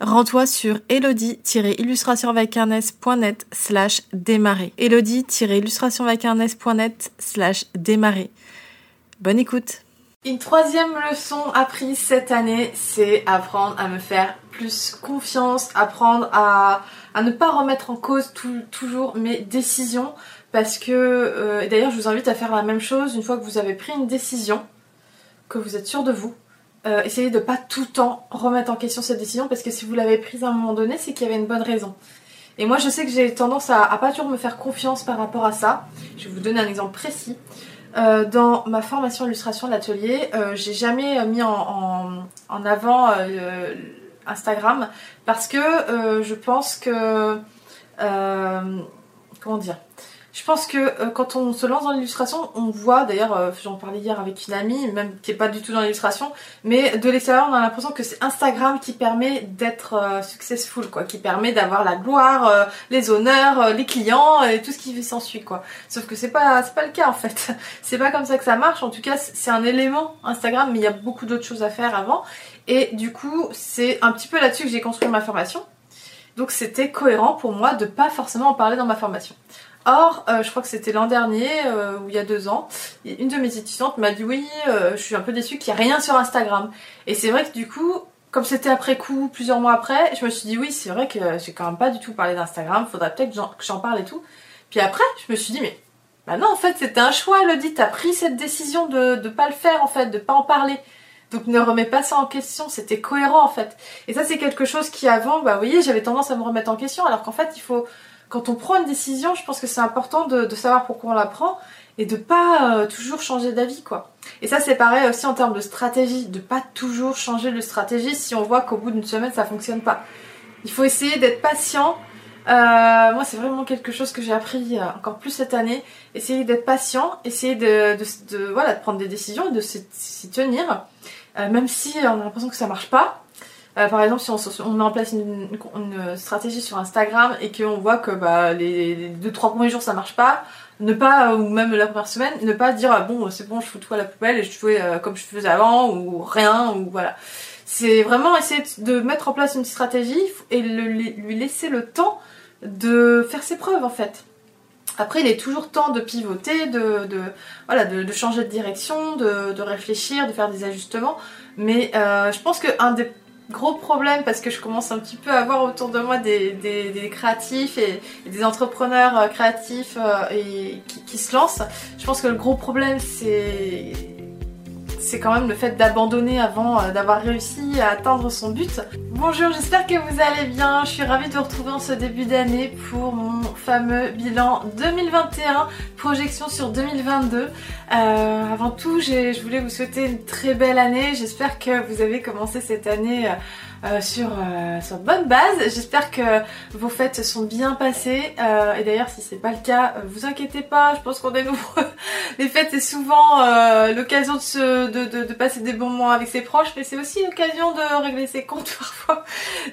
rends-toi sur elodie-illustrationvacarnes.net slash démarrer. elodie-illustrationvacarnes.net slash démarrer. Bonne écoute Une troisième leçon apprise cette année, c'est apprendre à me faire plus confiance, apprendre à, ne pas remettre en cause toujours mes décisions parce que, euh, d'ailleurs je vous invite à faire la même chose une fois que vous avez pris une décision, que vous êtes sûr de vous, euh, essayez de pas tout le temps remettre en question cette décision parce que si vous l'avez prise à un moment donné, c'est qu'il y avait une bonne raison. Et moi, je sais que j'ai tendance à, à, pas toujours me faire confiance par rapport à ça. Je vais vous donner un exemple précis. Euh, dans ma formation illustration l'atelier, euh, j'ai jamais mis en, avant Instagram parce que je pense que comment dire je pense que euh, quand on se lance dans l'illustration, on voit, d'ailleurs, euh, j'en parlais hier avec une amie, même qui est pas du tout dans l'illustration, mais de l'extérieur, on a l'impression que c'est Instagram qui permet d'être euh, successful, quoi, qui permet d'avoir la gloire, euh, les honneurs, euh, les clients et tout ce qui s'ensuit, quoi. Sauf que c'est pas, c'est pas le cas en fait. c'est pas comme ça que ça marche. En tout cas, c'est un élément Instagram, mais il y a beaucoup d'autres choses à faire avant. Et du coup, c'est un petit peu là-dessus que j'ai construit ma formation. Donc c'était cohérent pour moi de pas forcément en parler dans ma formation. Or, euh, je crois que c'était l'an dernier, euh, ou il y a deux ans, une de mes étudiantes m'a dit oui, euh, je suis un peu déçue qu'il n'y a rien sur Instagram. Et c'est vrai que du coup, comme c'était après coup, plusieurs mois après, je me suis dit oui, c'est vrai que j'ai quand même pas du tout parlé d'Instagram, faudrait peut-être que j'en parle et tout. Puis après, je me suis dit mais bah non, en fait, c'était un choix, Elodie, t'as pris cette décision de ne pas le faire en fait, de pas en parler. Donc ne remets pas ça en question, c'était cohérent en fait. Et ça c'est quelque chose qui avant, bah vous voyez, j'avais tendance à me remettre en question, alors qu'en fait il faut quand on prend une décision, je pense que c'est important de, de, savoir pourquoi on la prend et de pas euh, toujours changer d'avis quoi. Et ça c'est pareil aussi en termes de stratégie, de pas toujours changer de stratégie si on voit qu'au bout d'une semaine ça fonctionne pas. Il faut essayer d'être patient. Euh, moi c'est vraiment quelque chose que j'ai appris euh, encore plus cette année. Essayer d'être patient, essayer de, de, de, voilà, de prendre des décisions et de s'y tenir. Euh, même si on a l'impression que ça marche pas. Euh, par exemple, si on, met en place une, stratégie sur Instagram et qu'on voit que bah, les 2-3 premiers jours ça marche pas, ne pas, ou même la première semaine, ne pas dire ah, bon c'est bon je fous tout à la poubelle et je fais euh, comme je faisais avant ou rien ou voilà. C'est vraiment essayer de mettre en place une stratégie et lui laisser le temps de faire ses preuves en fait. Après, il est toujours temps de pivoter, de, voilà, de, changer de direction, de, réfléchir, de faire des ajustements. Mais euh, je pense qu'un des gros problème parce que je commence un petit peu à voir autour de moi des, créatifs et, des entrepreneurs euh, créatifs euh, et qui, se lancent. Je pense que le gros problème c'est c'est quand même le fait d'abandonner avant euh, d'avoir réussi à atteindre son but. Bonjour, j'espère que vous allez bien. Je suis ravie de vous retrouver en ce début d'année pour mon fameux bilan 2021, projection sur 2022. Euh, avant tout, je voulais vous souhaiter une très belle année. J'espère que vous avez commencé cette année euh, euh, sur, euh, sur bonne base. J'espère que vos fêtes sont bien passées. Euh, et d'ailleurs, si c'est pas le cas, euh, vous inquiétez pas. Je pense qu'on est nombreux. Les fêtes, c'est souvent l'occasion de, de, passer des bons moments avec ses proches, mais c'est aussi l'occasion de régler ses comptes parfois.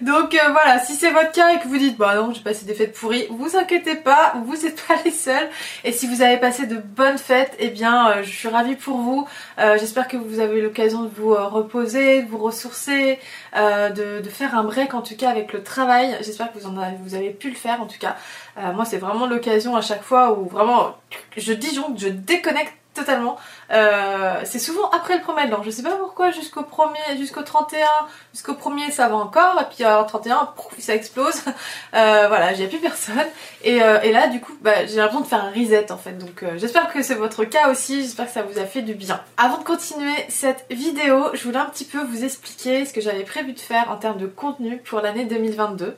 Donc voilà, si c'est votre cas et que vous dites bah non, j'ai passé des fêtes pourries, vous inquiétez pas, vous n'êtes pas les seuls. Et si vous avez passé de bonnes fêtes, eh bien, je suis ravie pour vous. J'espère que vous avez l'occasion de vous reposer, de vous ressourcer. Euh, de, faire un break en tout cas avec le travail. J'espère que vous, en avez, vous avez pu le faire en tout cas. Euh, moi c'est vraiment l'occasion à chaque fois où vraiment je disjoncte, je déconnecte totalement. Euh, c'est souvent après le premier de l'an. Je sais pas pourquoi jusqu'au premier, jusqu'au 31, jusqu'au premier ça va encore, et puis euh, 31, ça explose. Euh, voilà, j'ai plus personne. Et, euh, là, du coup, bah, j'ai l'impression de faire un reset en fait. Donc j'espère que c'est votre cas aussi. J'espère que ça vous a fait du bien. Avant de continuer cette vidéo, je voulais un petit peu vous expliquer ce que j'avais prévu de faire en termes de contenu pour l'année 2022.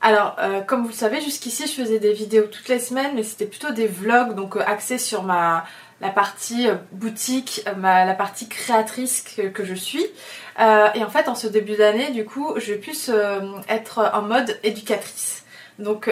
Alors, comme vous le savez, jusqu'ici, je faisais des vidéos toutes les semaines, mais c'était plutôt des vlogs, donc axés sur ma la partie euh, boutique, ma, la partie créatrice que, je suis. et en fait, en ce début d'année, du coup, je vais plus être en mode éducatrice. Donc,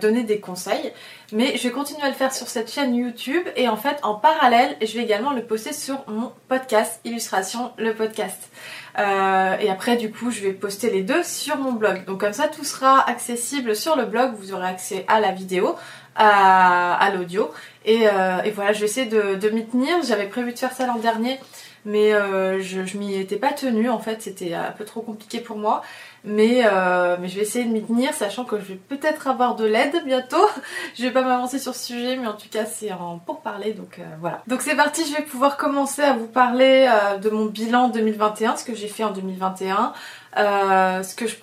donner des conseils. Mais je vais continuer à le faire sur cette chaîne YouTube. Et en fait, en parallèle, je vais également le poster sur mon podcast Illustration, le podcast. Euh, et après, du coup, je vais poster les deux sur mon blog. Donc comme ça, tout sera accessible sur le blog. Vous aurez accès à la vidéo, à, l'audio. Euh, et, voilà, je vais essayer de, de m'y tenir. J'avais prévu de faire ça l'an dernier mais euh, je, je m'y étais pas tenue en fait, c'était un peu trop compliqué pour moi. Mais, euh, mais je vais essayer de m'y tenir, sachant que je vais peut-être avoir de l'aide bientôt. je vais pas m'avancer sur ce sujet, mais en tout cas c'est en pour parler, donc euh, voilà. Donc c'est parti, je vais pouvoir commencer à vous parler de mon bilan 2021, ce que j'ai fait en 2021. ce que je,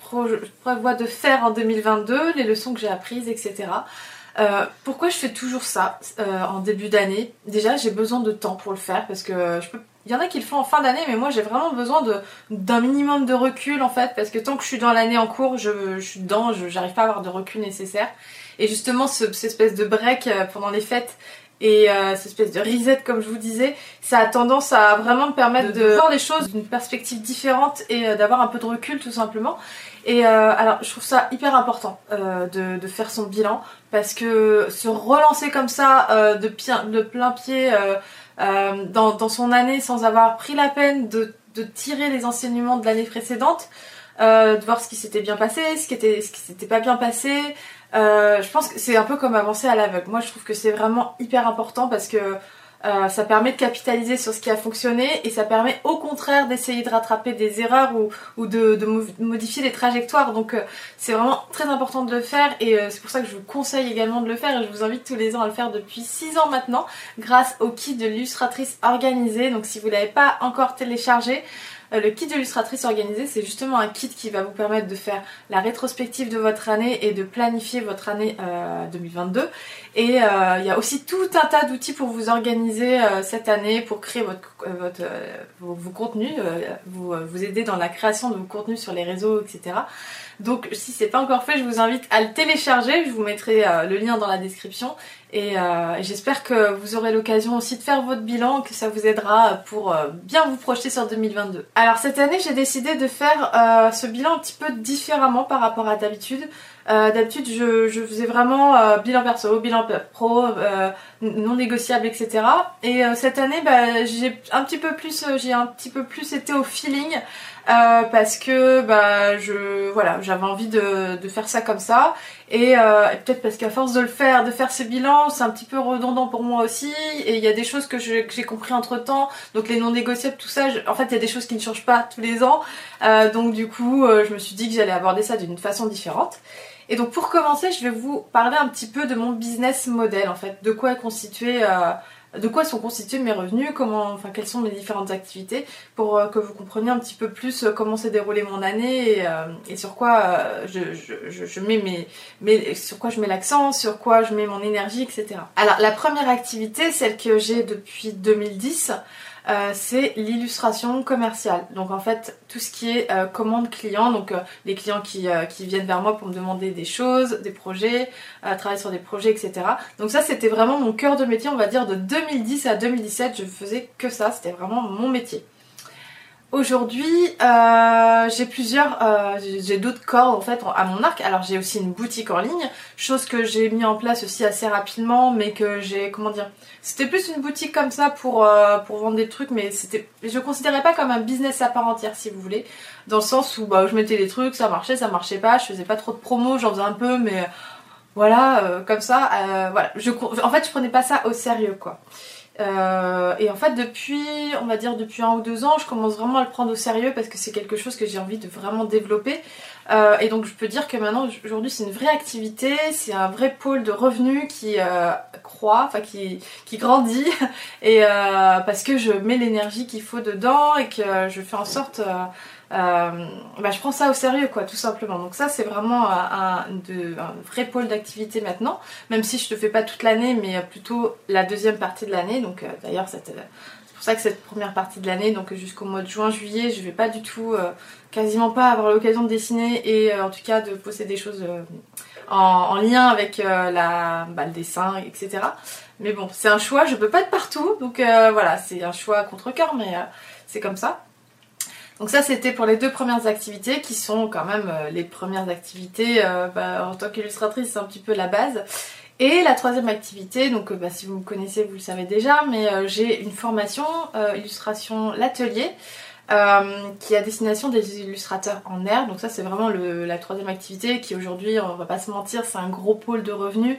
prévois de faire en 2022, les leçons que j'ai apprises, etc. pourquoi je fais toujours ça en début d'année? Déjà, j'ai besoin de temps pour le faire parce que je peux il y en a qui le font en fin d'année, mais moi j'ai vraiment besoin d'un minimum de recul en fait, parce que tant que je suis dans l'année en cours, je, je suis dedans, je j'arrive pas à avoir de recul nécessaire. Et justement, ce, cette espèce de break euh, pendant les fêtes et euh, cette espèce de reset, comme je vous disais, ça a tendance à vraiment me permettre de, voir les choses d'une perspective différente et euh, d'avoir un peu de recul tout simplement. Et euh, alors, je trouve ça hyper important euh, de, de, faire son bilan parce que se relancer comme ça euh, de, de, plein pied euh, dans, dans, son année sans avoir pris la peine de, de tirer les enseignements de l'année précédente, euh, de voir ce qui s'était bien passé, ce qui était ce qui s'était pas bien passé. Euh, je pense que c'est un peu comme avancer à l'aveugle. Moi, je trouve que c'est vraiment hyper important parce que euh, ça permet de capitaliser sur ce qui a fonctionné et ça permet au contraire d'essayer de rattraper des erreurs ou, ou de, de, modifier les trajectoires. Donc euh, c'est vraiment très important de le faire et euh, c'est pour ça que je vous conseille également de le faire et je vous invite tous les ans à le faire depuis 6 ans maintenant grâce au kit de l'illustratrice organisée. Donc si vous ne l'avez pas encore téléchargé, le kit d'illustratrice organisée, c'est justement un kit qui va vous permettre de faire la rétrospective de votre année et de planifier votre année 2022. Euh, et euh, il y a aussi tout un tas d'outils pour vous organiser cette année, pour créer votre, votre vos, contenus, vous, vous aider dans la création de vos contenus sur les réseaux, etc. Donc si c'est pas encore fait, je vous invite à le télécharger. Je vous mettrai le lien dans la description euh, et, j'espère que vous aurez l'occasion aussi de faire votre bilan, que ça vous aidera pour euh, bien vous projeter sur 2022. Alors cette année, j'ai décidé de faire euh, ce bilan un petit peu différemment par rapport à d'habitude. d'habitude, je, faisais vraiment bilan perso, bilan pro, non négociable, etc. Et cette année, bah, j'ai un petit peu plus, j'ai un petit peu plus été au feeling. Euh, parce que bah je voilà j'avais envie de, de, faire ça comme ça. Et, euh, peut-être parce qu'à force de le faire de faire ce bilan c'est un petit peu redondant pour moi aussi. Et il y a des choses que j'ai compris entre temps donc les non négociables tout ça en fait il y a des choses qui ne changent pas tous les ans. Euh, donc du coup euh, je me suis dit que j'allais aborder ça d'une façon différente. Et donc pour commencer je vais vous parler un petit peu de mon business model en fait. De quoi est constitué de quoi sont constitués mes revenus, comment, enfin quelles sont mes différentes activités, pour euh, que vous compreniez un petit peu plus euh, comment s'est déroulée mon année et, euh, sur quoi je, mets mes, sur quoi je mets l'accent, sur quoi je mets mon énergie, etc. Alors la première activité, celle que j'ai depuis 2010, euh, c'est l'illustration commerciale. Donc en fait, tout ce qui est euh, commande client, donc euh, les clients qui, qui, viennent vers moi pour me demander des choses, des projets, travailler sur des projets, etc. Donc ça, c'était vraiment mon cœur de métier, on va dire de 2010 à 2017, je faisais que ça, c'était vraiment mon métier. Aujourd'hui, euh, j'ai plusieurs, euh, j'ai d'autres corps en fait à mon arc. Alors j'ai aussi une boutique en ligne, chose que j'ai mis en place aussi assez rapidement, mais que j'ai, comment dire, c'était plus une boutique comme ça pour euh, pour vendre des trucs, mais c'était, je considérais pas comme un business à part entière si vous voulez, dans le sens où bah je mettais des trucs, ça marchait, ça marchait pas, je faisais pas trop de promos, j'en faisais un peu, mais voilà, comme ça, voilà. Je, en fait, je prenais pas ça au sérieux quoi. Euh, et en fait, depuis, on va dire depuis un ou deux ans, je commence vraiment à le prendre au sérieux parce que c'est quelque chose que j'ai envie de vraiment développer. Euh, et donc, je peux dire que maintenant, aujourd'hui, c'est une vraie activité, c'est un vrai pôle de revenus qui euh, croît, enfin qui, qui grandit, et parce que je mets l'énergie qu'il faut dedans et que je fais en sorte bah, je prends ça au sérieux, quoi, tout simplement. Donc ça, c'est vraiment un, vrai pôle d'activité maintenant, même si je le fais pas toute l'année, mais plutôt la deuxième partie de l'année. Donc euh, d'ailleurs, euh, c'est pour ça que cette première partie de l'année, donc jusqu'au mois de juin-juillet, je vais pas du tout, quasiment pas avoir l'occasion de dessiner et en tout cas de poser des choses en, lien avec le dessin, etc. Mais bon, c'est un choix, je peux pas être partout, donc voilà, c'est un choix contre cœur, mais c'est comme ça. Donc ça c'était pour les deux premières activités qui sont quand même euh, les premières activités euh, bah, en tant qu'illustratrice c'est un petit peu la base. Et la troisième activité, donc euh, bah, si vous me connaissez vous le savez déjà, mais j'ai une formation illustration l'atelier qui est à destination des illustrateurs en air. Donc ça c'est vraiment la troisième activité qui aujourd'hui, on va pas se mentir, c'est un gros pôle de revenus.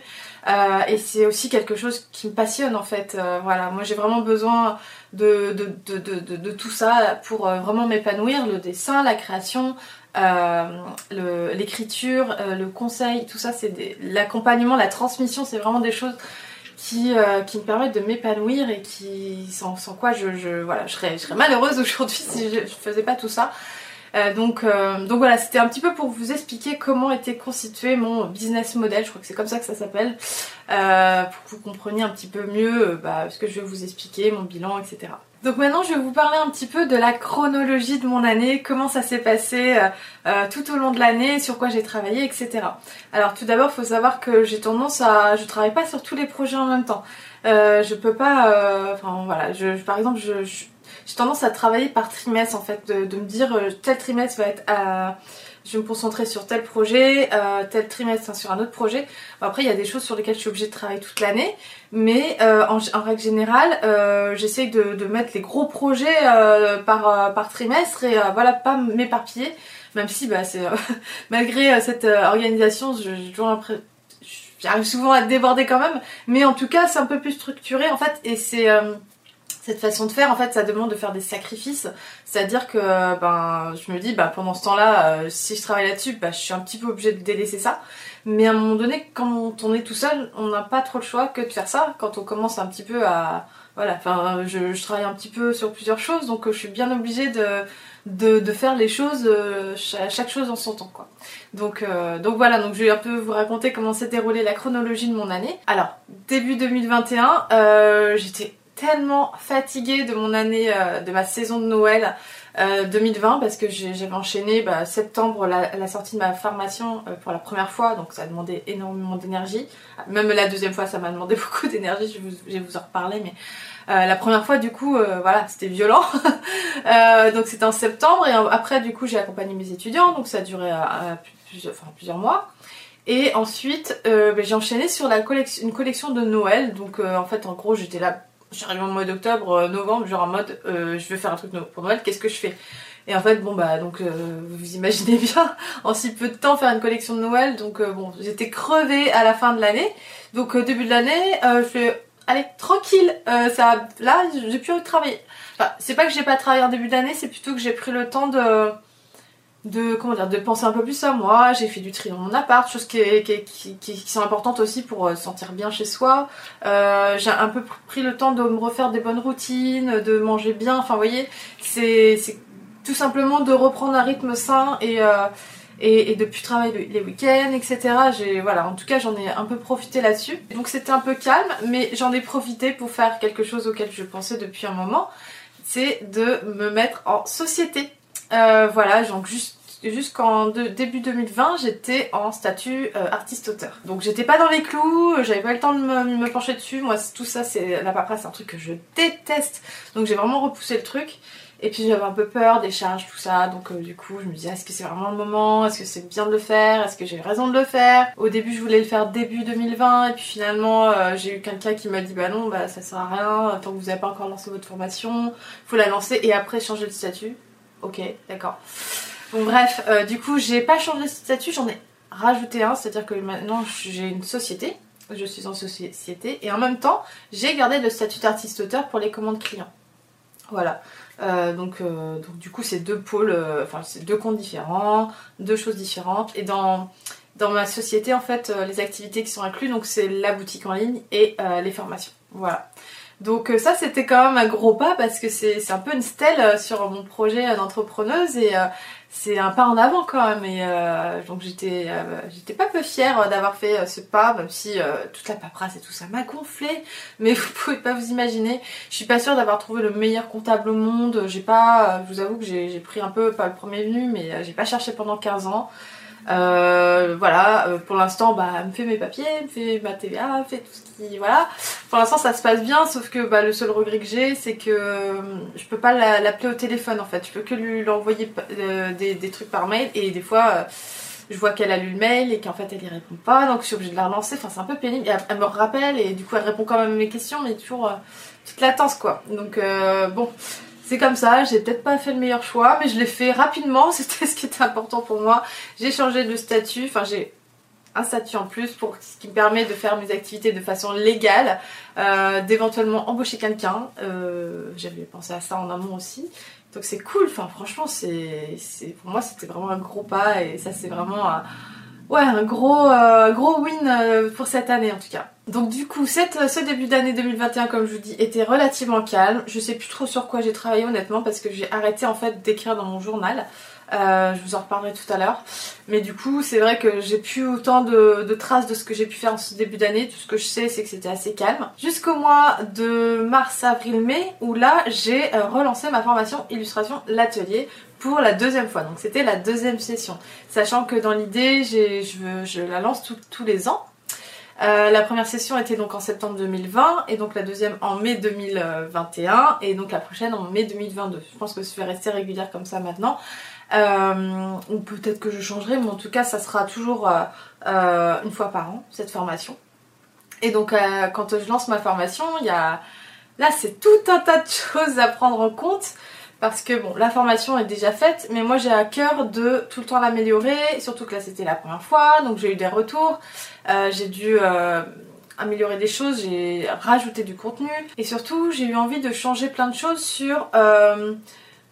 et c'est aussi quelque chose qui me passionne en fait. voilà, moi j'ai vraiment besoin de, tout ça pour euh, vraiment m'épanouir, le dessin, la création, euh, l'écriture, euh, le, conseil, tout ça, c'est l'accompagnement, la transmission, c'est vraiment des choses qui, qui me permettent de m'épanouir et qui sans, quoi je, je, voilà, je, serais, je serais malheureuse aujourd'hui si je, ne faisais pas tout ça. donc, donc voilà, c'était un petit peu pour vous expliquer comment était constitué mon business model, je crois que c'est comme ça que ça s'appelle, euh, pour que vous compreniez un petit peu mieux euh, bah, ce que je vais vous expliquer, mon bilan, etc. Donc maintenant je vais vous parler un petit peu de la chronologie de mon année, comment ça s'est passé euh, tout au long de l'année, sur quoi j'ai travaillé, etc. Alors tout d'abord il faut savoir que j'ai tendance à... je travaille pas sur tous les projets en même temps. je peux pas... Enfin voilà, je, par exemple je, j'ai tendance à travailler par trimestre en fait, de, de me dire tel trimestre va être à je vais me concentrer sur tel projet, euh, tel trimestre sur un autre projet. après, il y a des choses sur lesquelles je suis obligée de travailler toute l'année, mais euh, en, règle générale, euh, j'essaye de, mettre les gros projets par, par trimestre et voilà, pas m'éparpiller, même si bah, c'est malgré cette organisation, j'arrive souvent à déborder quand même, mais en tout cas, c'est un peu plus structuré en fait, et c'est cette façon de faire, en fait, ça demande de faire des sacrifices. C'est-à-dire que ben, je me dis, bah, pendant ce temps-là, euh, si je travaille là-dessus, bah, je suis un petit peu obligée de délaisser ça. Mais à un moment donné, quand on est tout seul, on n'a pas trop le choix que de faire ça. Quand on commence un petit peu à... Voilà, enfin, je, travaille un petit peu sur plusieurs choses, donc je suis bien obligée de, de, faire les choses, euh, chaque chose en son temps, quoi. Donc, euh, donc voilà, donc je vais un peu vous raconter comment s'est déroulée la chronologie de mon année. Alors, début 2021, j'étais tellement fatiguée de mon année, euh, de ma saison de Noël 2020 euh, parce que j'avais enchaîné bah, septembre la, sortie de ma formation euh, pour la première fois donc ça a demandé énormément d'énergie. Même la deuxième fois ça m'a demandé beaucoup d'énergie je, vais vous en reparler mais la première fois du coup voilà c'était violent. Donc c'était en septembre et après du coup j'ai accompagné mes étudiants donc ça a duré plusieurs, mois. Et ensuite bah, j'ai enchaîné sur la collection, une collection de Noël donc en fait en gros j'étais là j'arrive en mois d'octobre, euh, novembre, genre en mode euh, je veux faire un truc pour Noël, qu'est-ce que je fais? Et en fait, bon bah donc euh, vous imaginez bien, en si peu de temps faire une collection de Noël, donc bon j'étais crevée à la fin de l'année. Donc début de l'année, je fais allez tranquille, ça là j'ai plus travailler. Enfin c'est pas que j'ai pas travaillé en début d'année, c'est plutôt que j'ai pris le temps de de comment dire de penser un peu plus à moi j'ai fait du tri dans mon appart choses qui, qui, qui, sont importantes aussi pour euh, se sentir bien chez soi euh, j'ai un peu pris le temps de me refaire des bonnes routines de manger bien enfin vous voyez c'est tout simplement de reprendre un rythme sain et euh, et, et, de plus travailler les week-ends, etc. J'ai voilà, en tout cas j'en ai un peu profité là-dessus. Donc c'était un peu calme, mais j'en ai profité pour faire quelque chose auquel je pensais depuis un moment, c'est de me mettre en société. Euh, voilà, donc jusqu'en début 2020, j'étais en statut euh, artiste-auteur. Donc j'étais pas dans les clous, j'avais pas le temps de me, pencher dessus. Moi, tout ça, c'est la paperasse, c'est un truc que je déteste. Donc j'ai vraiment repoussé le truc. Et puis j'avais un peu peur des charges, tout ça. Donc euh, du coup, je me disais, est-ce que c'est vraiment le moment? Est-ce que c'est bien de le faire? Est-ce que j'ai raison de le faire? Au début, je voulais le faire début 2020. Et puis finalement, j'ai eu quelqu'un qui m'a dit, bah non, bah ça sert à rien. Tant que vous n'avez pas encore lancé votre formation, faut la lancer et après changer de statut ok, d'accord. Bon bref, euh, du coup j'ai pas changé de statut, j'en ai rajouté un, c'est-à-dire que maintenant j'ai une société. je suis en société et en même temps j'ai gardé le statut d'artiste auteur pour les commandes clients. Voilà. Euh, donc, euh, donc, du coup c'est deux pôles, enfin c'est deux comptes différents, deux choses différentes. Et dans, dans ma société en fait les activités qui sont incluses donc c'est la boutique en ligne et les formations. Voilà. Donc ça c'était quand même un gros pas parce que c'est un peu une stèle sur mon projet d'entrepreneuse et c'est un pas en avant quand même et euh, donc j'étais euh, j'étais pas peu fière d'avoir fait euh, ce pas même si toute la paperasse et tout ça m'a gonflé mais vous pouvez pas vous imaginer. Je suis pas sûre d'avoir trouvé le meilleur comptable au monde. J'ai pas je vous avoue que j'ai pris un peu pas le premier venu mais j'ai pas cherché pendant 15 ans euh, voilà, euh, pour l'instant, bah, elle me fait mes papiers, elle me fait ma TVA, elle fait tout ce qui, voilà. Pour l'instant, ça se passe bien, sauf que bah, le seul regret que j'ai, c'est que euh, je peux pas l'appeler au téléphone en fait. Je peux que lui envoyer des, des, trucs par mail et des fois. je vois qu'elle a lu le mail et qu'en fait elle y répond pas, donc je suis obligée de la relancer. Enfin, c'est un peu pénible. Elle, me rappelle et du coup elle répond quand même à mes questions, mais toujours toute latence quoi. Donc bon, c'est comme ça, j'ai peut-être pas fait le meilleur choix, mais je l'ai fait rapidement, c'était ce qui était important pour moi. J'ai changé de statut, enfin j'ai un statut en plus pour ce qui me permet de faire mes activités de façon légale, euh, d'éventuellement embaucher quelqu'un. Euh, j'avais pensé à ça en amont aussi. Donc c'est cool, enfin franchement c'est pour moi c'était vraiment un gros pas et ça c'est vraiment un, ouais, un gros, euh, gros win pour cette année en tout cas. Donc du coup, ce début d'année 2021, comme je vous dis, était relativement calme. Je sais plus trop sur quoi j'ai travaillé honnêtement parce que j'ai arrêté en fait d'écrire dans mon journal. Euh, je vous en reparlerai tout à l'heure. Mais du coup, c'est vrai que j'ai plus autant de, traces de ce que j'ai pu faire en ce début d'année. Tout ce que je sais, c'est que c'était assez calme. Jusqu'au mois de mars, avril, mai, où là, j'ai euh, relancé ma formation illustration l'atelier pour la deuxième fois. Donc c'était la deuxième session. Sachant que dans l'idée, je, je la lance tous les ans. Euh, la première session était donc en septembre 2020 et donc la deuxième en mai 2021 et donc la prochaine en mai 2022. Je pense que je vais rester régulière comme ça maintenant. Euh, ou peut-être que je changerai, mais en tout cas ça sera toujours euh, une fois par an cette formation. Et donc quand je lance ma formation, il y a là c'est tout un tas de choses à prendre en compte parce que bon, la formation est déjà faite, mais moi j'ai à cœur de tout le temps l'améliorer, surtout que là c'était la première fois, donc j'ai eu des retours, euh, j'ai dû euh, améliorer des choses, j'ai rajouté du contenu, et surtout j'ai eu envie de changer plein de choses sur euh,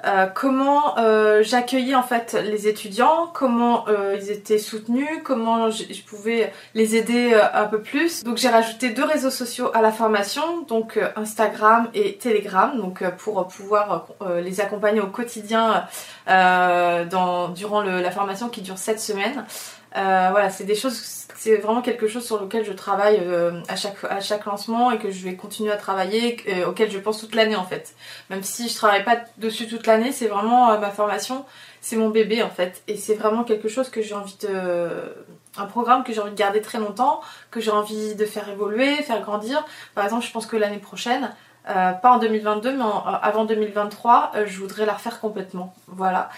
euh, comment euh, j'accueillais en fait les étudiants, comment euh, ils étaient soutenus, comment je, pouvais les aider un peu plus. Donc j'ai rajouté deux réseaux sociaux à la formation, donc Instagram et Telegram, donc pour pouvoir les accompagner au quotidien durant la formation qui dure 7 semaines. Voilà, c'est des choses c'est vraiment quelque chose sur lequel je travaille euh, à, chaque, à chaque lancement et que je vais continuer à travailler, euh, auquel je pense toute l'année en fait. Même si je travaille pas dessus toute l'année, c'est vraiment euh, ma formation, c'est mon bébé en fait. Et c'est vraiment quelque chose que j'ai envie de. un programme que j'ai envie de garder très longtemps, que j'ai envie de faire évoluer, faire grandir. Par exemple, je pense que l'année prochaine, pas en 2022 mais avant 2023 je voudrais la refaire complètement voilà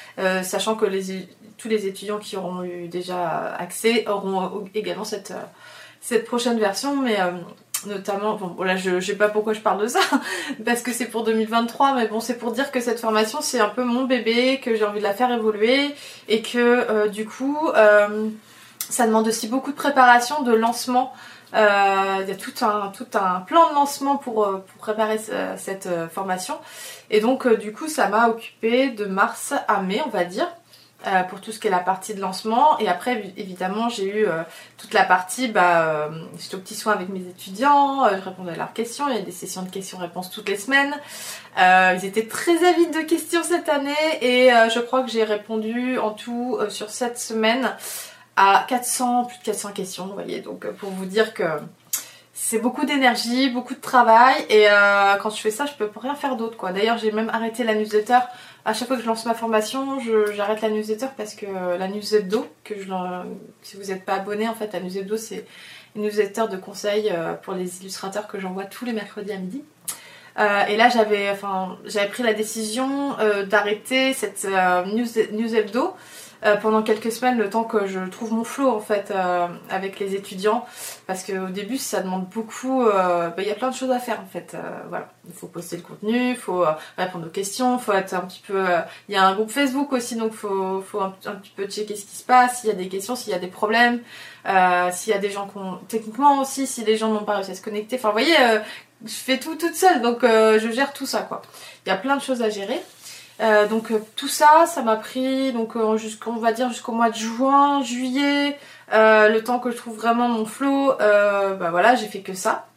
sachant que les, tous les étudiants qui auront eu déjà accès auront également cette, euh, cette prochaine version, mais euh, notamment, bon voilà, je, sais pas pourquoi je parle de ça, parce que c'est pour 2023, mais bon, c'est pour dire que cette formation c'est un peu mon bébé, que j'ai envie de la faire évoluer, et que euh, du coup, ça demande aussi beaucoup de préparation, de lancement. Il y a tout un, tout un plan de lancement pour, pour préparer cette formation. Et donc, du coup, ça m'a occupé de mars à mai, on va dire. Euh, pour tout ce qui est la partie de lancement. Et après, évidemment, j'ai eu euh, toute la partie, bah, euh, j'étais au petit soin avec mes étudiants, je répondais à leurs questions, il y a des sessions de questions-réponses toutes les semaines. ils étaient très avides de questions cette année et je crois que j'ai répondu en tout sur cette semaine à 400, plus de 400 questions, vous voyez. Donc pour vous dire que c'est beaucoup d'énergie, beaucoup de travail et quand je fais ça, je peux rien faire d'autre quoi. D'ailleurs, j'ai même arrêté la newsletter à chaque fois que je lance ma formation, j'arrête la newsletter parce que la newsletter, que je, si vous n'êtes pas abonné, en fait, la newsletter, c'est une newsletter de conseils euh, pour les illustrateurs que j'envoie tous les mercredis à midi. Euh, et là, j'avais enfin, pris la décision euh, d'arrêter cette news, news hebdo euh, pendant quelques semaines le temps que je trouve mon flow en fait euh, avec les étudiants. Parce qu'au début ça demande beaucoup euh, bah, il y a plein de choses à faire en fait. Voilà. Il faut poster le contenu il faut répondre aux questions faut être un petit peu il y a un groupe Facebook aussi donc faut faut un, petit peu checker ce qui se passe s'il y a des questions s'il y a des problèmes s'il y a des gens qui ont techniquement aussi si les gens n'ont pas réussi à se connecter. Enfin vous voyez je fais tout toute seule donc je gère tout ça quoi. Il y a plein de choses à gérer euh, donc euh, tout ça, ça m'a pris donc euh, jusqu'on va dire jusqu'au mois de juin, juillet, le temps que je trouve vraiment mon flow. bah voilà, j'ai fait que ça.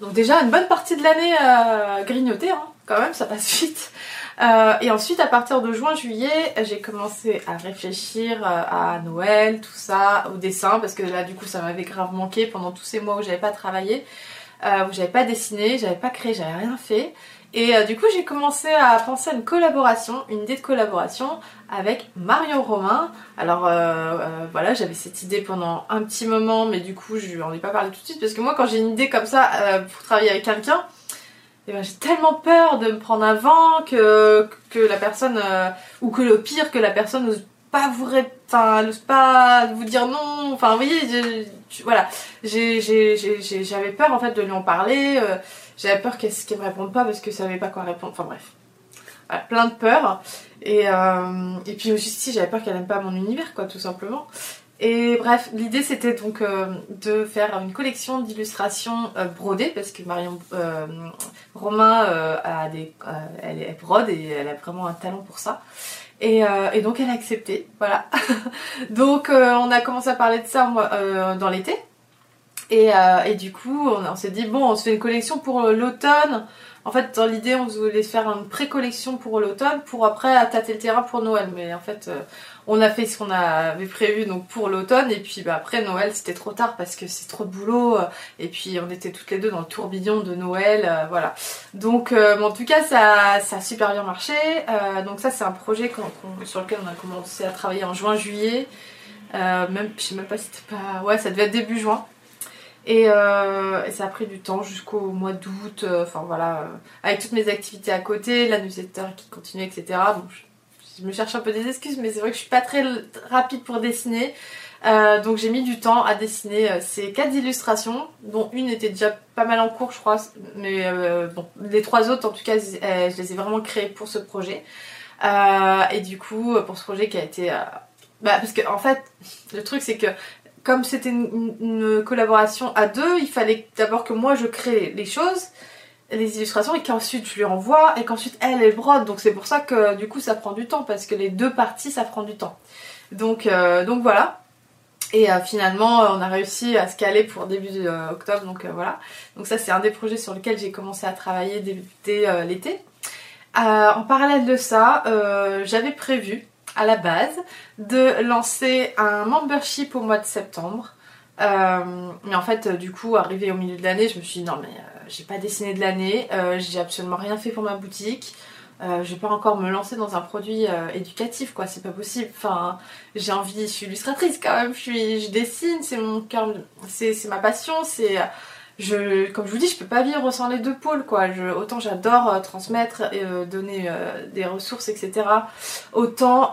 Donc déjà une bonne partie de l'année grignotée, hein, quand même, ça passe vite. et ensuite, à partir de juin-juillet, j'ai commencé à réfléchir à Noël, tout ça, au dessin, parce que là, du coup, ça m'avait grave manqué pendant tous ces mois où j'avais pas travaillé, où j'avais pas dessiné, j'avais pas créé, j'avais rien fait. Et euh, du coup, j'ai commencé à penser à une collaboration, une idée de collaboration avec Marion Romain. Alors euh, euh, voilà, j'avais cette idée pendant un petit moment, mais du coup, je n'en ai pas parlé tout de suite parce que moi, quand j'ai une idée comme ça pour travailler avec quelqu'un, eh ben, j'ai tellement peur de me prendre un vent que, que la personne, ou que le pire, que la personne n'ose pas vous enfin n'ose pas vous dire non enfin vous voyez voilà j'avais peur en fait de lui en parler j'avais peur qu'elle ne me réponde pas parce que je savais pas quoi répondre. Enfin bref. plein de peur. Et, euh, et puis aussi, j'avais peur qu'elle n'aime pas mon univers, quoi, tout simplement. Et bref, l'idée c'était donc euh, de faire une collection d'illustrations euh, brodées parce que Marion Romain a des, elle est brode et elle a vraiment un talent pour ça. Et, et donc elle a accepté, voilà. donc on a commencé à parler de ça dans l'été. Et, euh, et, du coup, on, s'est dit, bon, on se fait une collection pour euh, l'automne. En fait, dans l'idée, on voulait faire une pré-collection pour l'automne pour après tâter le terrain pour Noël. Mais en fait, euh, on a fait ce qu'on avait prévu donc pour l'automne. Et puis bah, après Noël, c'était trop tard parce que c'est trop de boulot. Et puis on était toutes les deux dans le tourbillon de Noël. voilà. Donc, en tout cas, ça, ça a super bien marché. donc ça, c'est un projet sur lequel on a commencé à travailler en juin-juillet. même, je sais même pas si c'était pas... Ouais, ça devait être début juin. Euh, et, ça a pris du temps jusqu'au mois d'août, euh, enfin voilà, euh, avec toutes mes activités à côté, la newsletter qui continue, etc. Donc je, me cherche un peu des excuses, mais c'est vrai que je suis pas très rapide pour dessiner. donc j'ai mis du temps à dessiner ces quatre illustrations, dont une était déjà pas mal en cours je crois, mais bon, les trois autres en tout cas je les ai vraiment créées pour ce projet. et du coup pour ce projet qui a été... bah, parce que en fait le truc c'est que comme c'était une, collaboration à deux, il fallait d'abord que moi je crée les choses, les illustrations, et qu'ensuite je lui envoie, et qu'ensuite elle, elle brode. Donc c'est pour ça que du coup ça prend du temps, parce que les deux parties ça prend du temps. Donc, euh, donc voilà. Et euh, finalement, on a réussi à se caler pour début euh, octobre, donc voilà. Donc ça, c'est un des projets sur lesquels j'ai commencé à travailler dès l'été. en parallèle de ça, j'avais prévu à la base de lancer un membership au mois de septembre. Euh, mais en fait, du coup, arrivé au milieu de l'année, je me suis dit non mais euh, j'ai pas dessiné de l'année, euh, j'ai absolument rien fait pour ma boutique. je vais pas encore me lancer dans un produit éducatif quoi, c'est pas possible. Enfin, j'ai envie, je suis illustratrice quand même, je suis, je dessine, c'est mon cœur, c'est ma passion, c'est je, comme je vous dis, je peux pas vivre sans les deux pôles, quoi. Je, autant j'adore euh, transmettre et euh, donner euh, des ressources, etc. Autant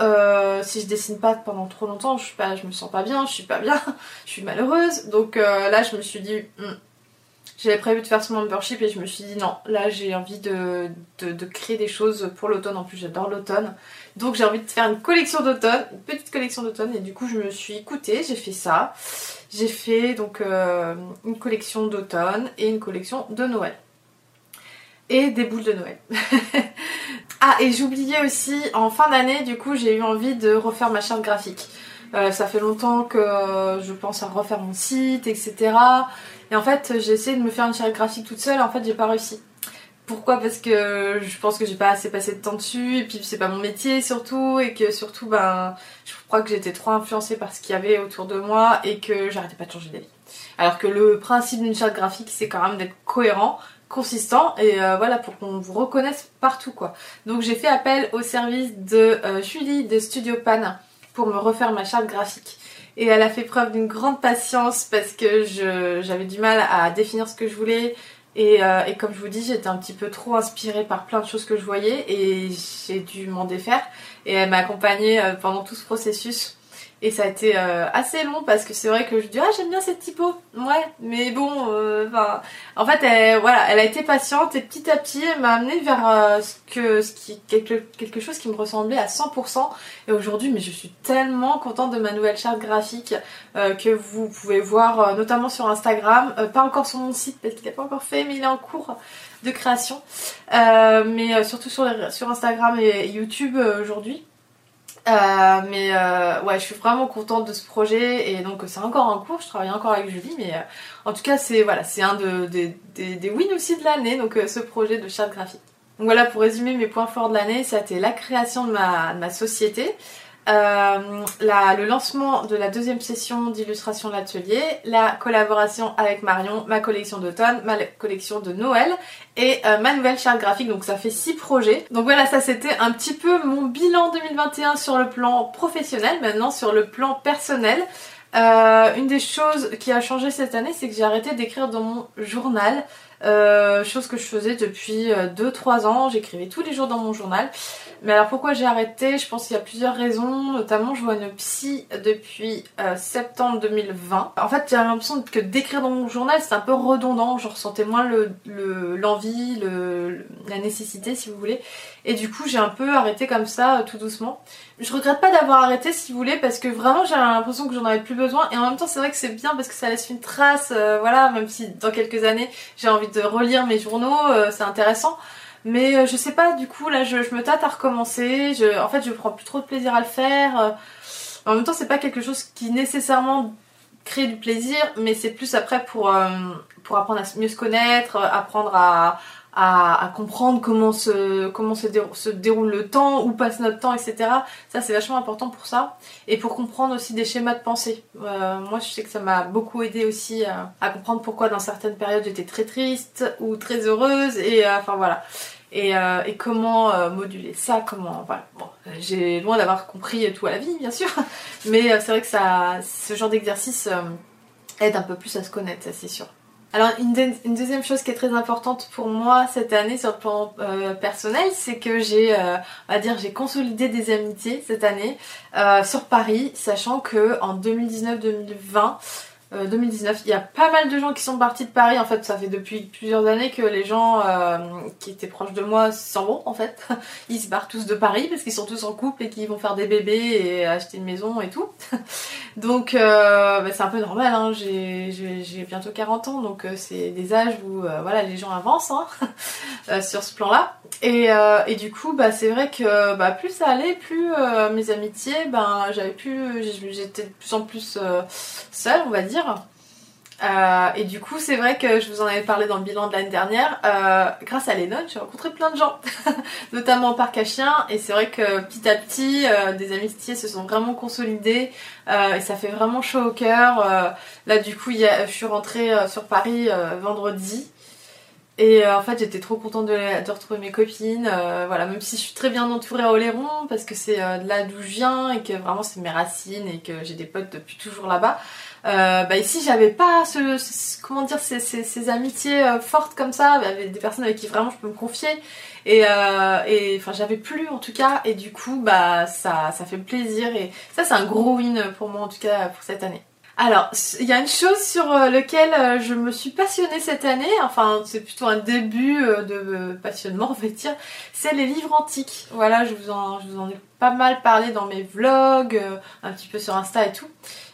si je dessine pas pendant trop longtemps, je suis pas, je me sens pas bien, je suis pas bien, je suis malheureuse. Donc là, je me suis dit, hmm, j'avais prévu de faire ce membership et je me suis dit non, là j'ai envie de, de, créer des choses pour l'automne. En plus, j'adore l'automne. Donc j'ai envie de faire une collection d'automne, une petite collection d'automne. Et du coup, je me suis écoutée, j'ai fait ça. J'ai fait donc euh, une collection d'automne et une collection de Noël. Et des boules de Noël. ah, et j'oubliais aussi, en fin d'année, du coup, j'ai eu envie de refaire ma charte graphique. Euh, ça fait longtemps que je pense à refaire mon site, etc. Et en fait, j'ai essayé de me faire une charte graphique toute seule, en fait, j'ai pas réussi. Pourquoi? Parce que je pense que j'ai pas assez passé de temps dessus, et puis c'est pas mon métier surtout, et que surtout, ben, je crois que j'étais trop influencée par ce qu'il y avait autour de moi, et que j'arrêtais pas de changer d'avis. Alors que le principe d'une charte graphique, c'est quand même d'être cohérent, consistant, et euh, voilà, pour qu'on vous reconnaisse partout, quoi. Donc j'ai fait appel au service de euh, Julie de Studio Pan pour me refaire ma charte graphique. Et elle a fait preuve d'une grande patience parce que j'avais du mal à définir ce que je voulais, Et, euh, et, comme je vous dis, j'étais un petit peu trop inspirée par plein de choses que je voyais et j'ai dû m'en défaire. Et elle m'a accompagnée euh, pendant tout ce processus. Et ça a été euh, assez long parce que c'est vrai que je dis ah j'aime bien cette typo, ouais, mais bon, euh, en fait elle, voilà, elle a été patiente et petit à petit elle m'a amené vers euh, ce que ce qui quelque, quelque chose qui me ressemblait à 100%. Et aujourd'hui, mais je suis tellement contente de ma nouvelle charte graphique que vous pouvez voir notamment sur Instagram, pas encore sur mon site parce qu'il n'est pas encore fait, mais il est en cours de création, mais surtout sur, sur Instagram et YouTube aujourd'hui. Euh, mais euh, ouais, je suis vraiment contente de ce projet et donc c'est encore en cours. Je travaille encore avec Julie, mais euh, en tout cas c'est voilà, c'est un de, des, des wins aussi de l'année. Donc ce projet de charte graphique. Donc voilà, pour résumer mes points forts de l'année, c'était la création de ma, de ma société, euh, la, le lancement de la deuxième session d'illustration de l'atelier, la collaboration avec Marion, ma collection d'automne, ma collection de Noël et euh, ma nouvelle charte graphique. Donc ça fait six projets. Donc voilà, ça c'était un petit peu mon bilan 2021 sur le plan professionnel. Maintenant sur le plan personnel. Euh, une des choses qui a changé cette année, c'est que j'ai arrêté d'écrire dans mon journal. Euh, chose que je faisais depuis 2-3 ans, j'écrivais tous les jours dans mon journal. Mais alors pourquoi j'ai arrêté? Je pense qu'il y a plusieurs raisons, notamment je vois une psy depuis euh, septembre 2020. En fait j'ai l'impression que d'écrire dans mon journal c'est un peu redondant, je ressentais moins l'envie, le, la nécessité si vous voulez. Et du coup j'ai un peu arrêté comme ça euh, tout doucement. Je regrette pas d'avoir arrêté si vous voulez parce que vraiment j'ai l'impression que j'en avais plus besoin et en même temps c'est vrai que c'est bien parce que ça laisse une trace, euh, voilà, même si dans quelques années j'ai envie de relire mes journaux, c'est intéressant. Mais euh, je sais pas, du coup, là, je, me tâte à recommencer. Je, en fait, je prends plus trop de plaisir à le faire. Euh, en même temps, c'est pas quelque chose qui nécessairement crée du plaisir, mais c'est plus après pour, euh, pour apprendre à mieux se connaître, apprendre à, à, comprendre comment, se, comment se, déroule le temps, où passe notre temps, etc. Ça, c'est vachement important pour ça. Et pour comprendre aussi des schémas de pensée. moi, je sais que ça m'a beaucoup aidé aussi à, comprendre pourquoi dans certaines périodes j'étais très triste ou très heureuse. Et enfin voilà. Euh, et, comment euh, moduler ça, comment voilà. Bon, j'ai loin d'avoir compris tout à la vie bien sûr, mais euh, c'est vrai que ça, ce genre d'exercice aide un peu plus à se connaître, ça c'est sûr. Alors une, deuxième chose qui est très importante pour moi cette année sur le plan personnel, c'est que j'ai, on va dire, j'ai consolidé des amitiés cette année sur Paris, sachant que en 2019-2020 2019. Euh, Il y a pas mal de gens qui sont partis de Paris. En fait, ça fait depuis plusieurs années que les gens euh, qui étaient proches de moi s'en vont. En fait, ils se barrent tous de Paris parce qu'ils sont tous en couple et qu'ils vont faire des bébés et acheter une maison et tout. donc, euh, bah, c'est un peu normal. Hein. J'ai bientôt 40 ans, donc c'est des âges où voilà les gens avancent hein, sur ce plan-là. Et, du coup, bah, c'est vrai que bah, plus ça allait, plus mes amitiés, ben j'avais plus, j'étais de plus en plus seule, on va dire. Euh, et du coup, c'est vrai que je vous en avais parlé dans le bilan de l'année dernière. Euh, grâce à Lennon, j'ai rencontré plein de gens, notamment au parc à chiens. Et c'est vrai que petit à petit, euh, des amitiés se sont vraiment consolidées. et ça fait vraiment chaud au cœur. là, du coup, je suis rentrée sur Paris vendredi. Et en fait, j'étais trop contente de, de, retrouver mes copines. voilà, même si je suis très bien entourée à Oléron, parce que c'est de là d'où je viens et que vraiment c'est mes racines et que j'ai des potes depuis toujours là-bas. Euh, bah ici j'avais pas ce, comment dire ces, ces, amitiés euh, fortes comme ça avec des personnes avec qui vraiment je peux me confier. Et, euh, et enfin j'avais plus en tout cas. Et du coup bah ça ça fait plaisir. Et ça c'est un gros win pour moi en tout cas pour cette année. Alors, il y a une chose sur laquelle je me suis passionnée cette année, enfin c'est plutôt un début de passionnement on va dire, c'est les livres antiques. Voilà, je vous en, je vous en ai pas mal parlé dans mes vlogs, un petit peu sur Insta et tout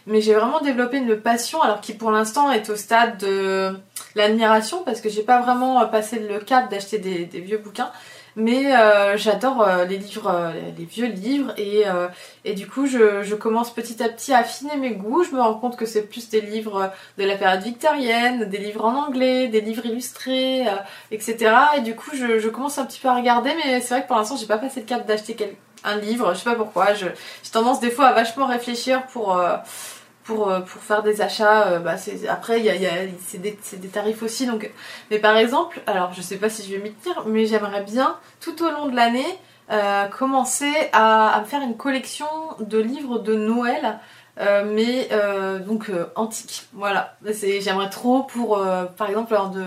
mais j'ai vraiment développé une passion, alors qui pour l'instant est au stade de l'admiration, parce que j'ai pas vraiment passé le cap d'acheter des, vieux bouquins, mais euh, j'adore euh, les livres, euh, les vieux livres, et, et du coup je, commence petit à petit à affiner mes goûts, je me rends compte que c'est plus des livres de la période victorienne, des livres en anglais, des livres illustrés, etc. Et du coup je, commence un petit peu à regarder, mais c'est vrai que pour l'instant j'ai pas passé le cap d'acheter un livre, je sais pas pourquoi, j'ai tendance des fois à vachement réfléchir pour euh, pour, faire des achats. Euh, après, c'est des, tarifs aussi. Mais par exemple, alors je sais pas si je vais m'y tenir, mais j'aimerais bien tout au long de l'année euh, commencer à, me faire une collection de livres de Noël mais donc antique. Voilà, j'aimerais trop pour, par exemple, lors de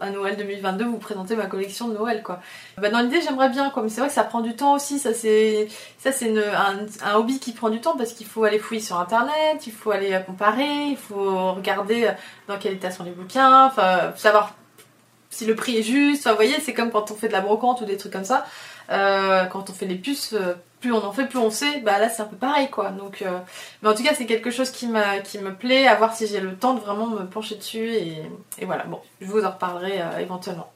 à Noël 2022, vous présenter ma collection de Noël, quoi. Bah, dans l'idée, j'aimerais bien, quoi, mais c'est vrai que ça prend du temps aussi. Ça, c'est un, un, hobby qui prend du temps parce qu'il faut aller fouiller sur Internet, il faut aller comparer, il faut regarder dans quel état sont les bouquins, enfin, savoir si le prix est juste. Vous voyez, c'est comme quand on fait de la brocante ou des trucs comme ça. Euh, quand on fait les puces, euh, plus on en fait, plus on sait. Bah là, c'est un peu pareil, quoi. Donc, euh, mais en tout cas, c'est quelque chose qui, qui me plaît, à voir si j'ai le temps de vraiment me pencher dessus. Et, voilà, bon, je vous en reparlerai éventuellement.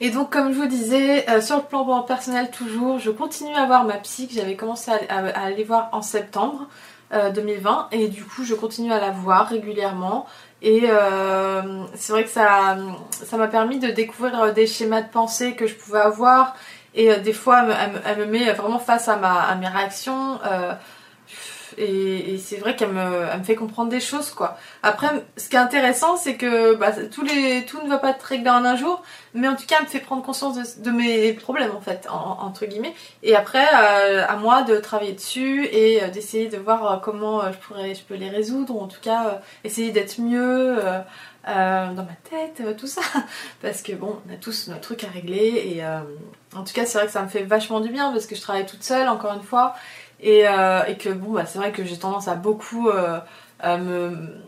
Et donc, comme je vous disais, sur le plan personnel, toujours, je continue à voir ma psy que j'avais commencé à, aller voir en septembre 2020. Et du coup, je continue à la voir régulièrement. Et euh, c'est vrai que ça ça m'a permis de découvrir euh, des schémas de pensée que je pouvais avoir. Et euh, des fois, elle me, met vraiment face à, ma, à mes réactions. Et, c'est vrai qu'elle me, elle me fait comprendre des choses quoi. Après, ce qui est intéressant, c'est que bah, les, tout ne va pas être réglé en un jour, mais en tout cas, elle me fait prendre conscience de, mes problèmes en fait, entre guillemets. Et après, euh, à moi de travailler dessus et euh, d'essayer de voir euh, comment je pourrais, je peux les résoudre, ou en tout cas essayer d'être mieux. Dans ma tête, tout ça. Parce que bon, on a tous nos trucs à régler. Et en tout cas, c'est vrai que ça me fait vachement du bien parce que je travaille toute seule, encore une fois. Euh, et, que bon, bah, c'est vrai que j'ai tendance à beaucoup euh, me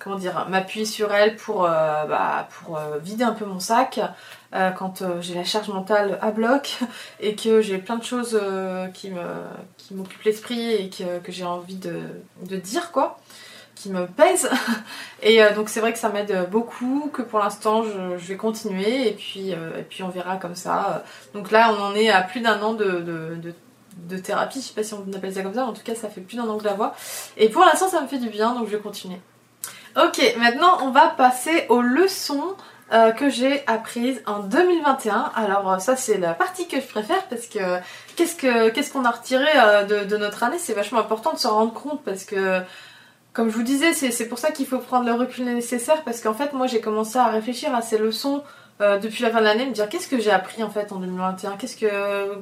comment dire m'appuyer sur elle pour, euh, bah, pour vider un peu mon sac quand j'ai la charge mentale à bloc et que j'ai plein de choses qui m'occupent l'esprit et que, j'ai envie de, dire quoi qui me pèsent et donc c'est vrai que ça m'aide beaucoup que pour l'instant je, vais continuer et puis et puis on verra comme ça donc là on en est à plus d'un an de, de, de de thérapie, je sais pas si on appelle ça comme ça, en tout cas ça fait plus d'un an que la vois. Et pour l'instant ça me fait du bien, donc je vais continuer. Ok, maintenant on va passer aux leçons euh, que j'ai apprises en 2021. Alors euh, ça c'est la partie que je préfère parce que qu'est-ce que qu'est-ce qu'on a retiré euh, de, notre année? C'est vachement important de se rendre compte parce que comme je vous disais, c'est pour ça qu'il faut prendre le recul nécessaire parce qu'en fait moi j'ai commencé à réfléchir à ces leçons depuis la fin de l'année, me dire qu'est-ce que j'ai appris en fait en 2021, qu'est-ce que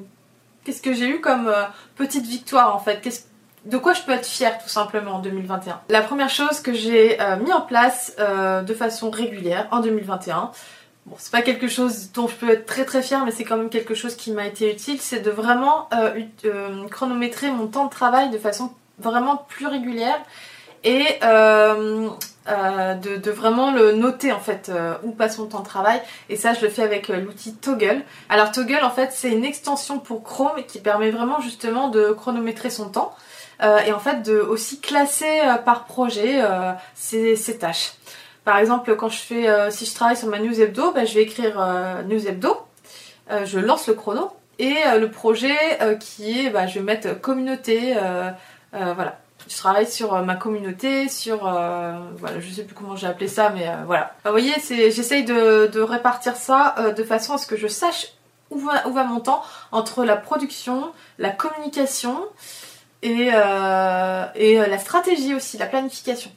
que j'ai eu comme euh, petite victoire en fait? De quoi je peux être fière tout simplement en 2021 La première chose que j'ai euh, mis en place euh, de façon régulière en 2021, bon c'est pas quelque chose dont je peux être très très fière mais c'est quand même quelque chose qui m'a été utile, c'est de vraiment chronométrer mon temps de travail de façon vraiment plus régulière et euh, de, vraiment le noter en fait euh, où passe mon temps de travail et ça je le fais avec euh, l'outil Toggle. Alors Toggle en fait c'est une extension pour Chrome qui permet vraiment justement de chronométrer son temps et en fait de aussi classer par projet ses, tâches. Par exemple quand je fais si je travaille sur ma news hebdo, bah, je vais écrire news hebdo, je lance le chrono et le projet qui est bah, je vais mettre communauté voilà je travaille sur euh, ma communauté, sur euh, voilà, je sais plus comment j'ai appelé ça, mais euh, voilà. vous voyez, j'essaye de, répartir ça de façon à ce que je sache où va, où va mon temps entre la production, la communication et, et la stratégie aussi, la planification.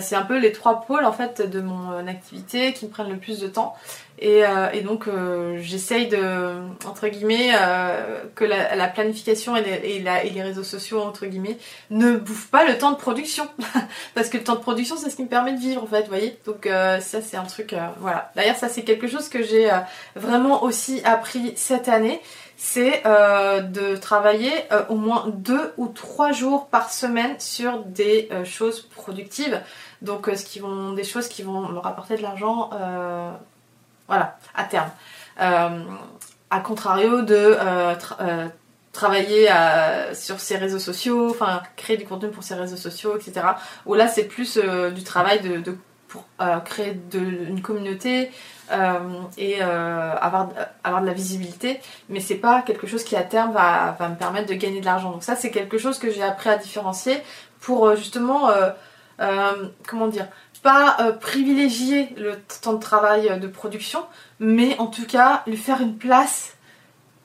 c'est un peu les trois pôles en fait de mon activité qui me prennent le plus de temps. Euh, et, donc euh, j'essaye de, entre guillemets, euh, que la, planification et les, réseaux sociaux, entre guillemets, ne bouffent pas le temps de production. Parce que le temps de production, c'est ce qui me permet de vivre, en fait, vous voyez. Donc ça, c'est un truc, voilà. D'ailleurs, ça, c'est quelque chose que j'ai vraiment aussi appris cette année. C'est de travailler au moins deux ou trois jours par semaine sur des choses productives. Donc, ce qui vont, des choses qui vont me rapporter de l'argent voilà, à terme. Euh, à contrario de euh, euh, travailler sur ses réseaux sociaux, enfin créer du contenu pour ses réseaux sociaux, etc. Où là c'est plus du travail de, pour créer une communauté et avoir, avoir de la visibilité, mais c'est pas quelque chose qui à terme va me permettre de gagner de l'argent. Donc ça c'est quelque chose que j'ai appris à différencier pour justement comment dire pas euh, privilégier le temps de travail euh, de production, mais en tout cas lui faire une place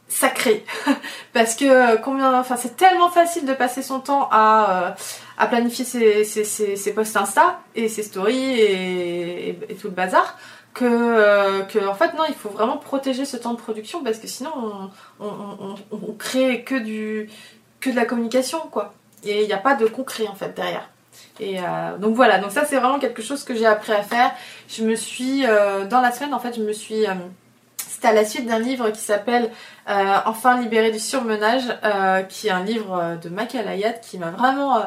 sacrée. Parce que euh, combien, enfin c'est tellement facile de passer son temps à, à planifier ses, ses, posts Insta et ses stories et, tout le bazar. Que, que, en fait non il faut vraiment protéger ce temps de production parce que sinon on, on, on, crée que du que de la communication quoi et il n'y a pas de concret en fait derrière Et donc voilà, donc ça c'est vraiment quelque chose que j'ai appris à faire. Je me suis, dans la semaine en fait, je me suis c'était à la suite d'un livre qui s'appelle Enfin libéré du surmenage, qui est un livre de Michael Hayat qui m'a vraiment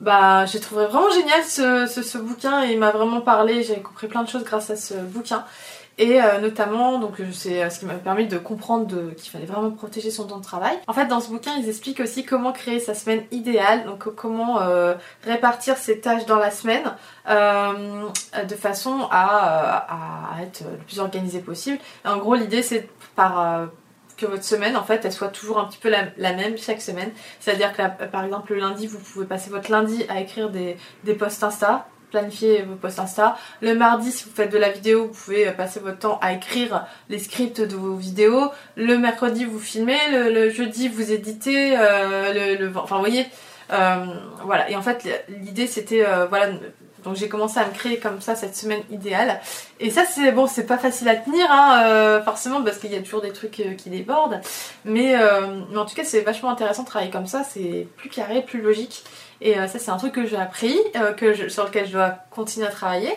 bah, j'ai trouvé vraiment génial ce, ce, bouquin et il m'a vraiment parlé. J'ai compris plein de choses grâce à ce bouquin. Et euh, notamment, donc c'est ce qui m'a permis de comprendre qu'il fallait vraiment protéger son temps de travail. En fait, dans ce bouquin, ils expliquent aussi comment créer sa semaine idéale, donc comment euh, répartir ses tâches dans la semaine euh, de façon à, être le plus organisé possible. en gros, l'idée c'est que votre semaine en fait elle soit toujours un petit peu la, même chaque semaine. C'est-à-dire que par exemple le lundi vous pouvez passer votre lundi à écrire des posts Insta, planifier vos posts Insta. Le mardi si vous faites de la vidéo vous pouvez passer votre temps à écrire les scripts de vos vidéos. Le mercredi vous filmez, le, jeudi vous éditez, euh, le, enfin vous voyez. Euh, voilà et en fait l'idée c'était euh, voilà donc j'ai commencé à me créer comme ça cette semaine idéale. Et ça c'est bon, c'est pas facile à tenir hein, euh, forcément parce qu'il y a toujours des trucs euh, qui débordent. Mais, euh, mais en tout cas c'est vachement intéressant de travailler comme ça, c'est plus carré, plus logique. Et ça c'est un truc que j'ai appris, que sur lequel je dois continuer à travailler.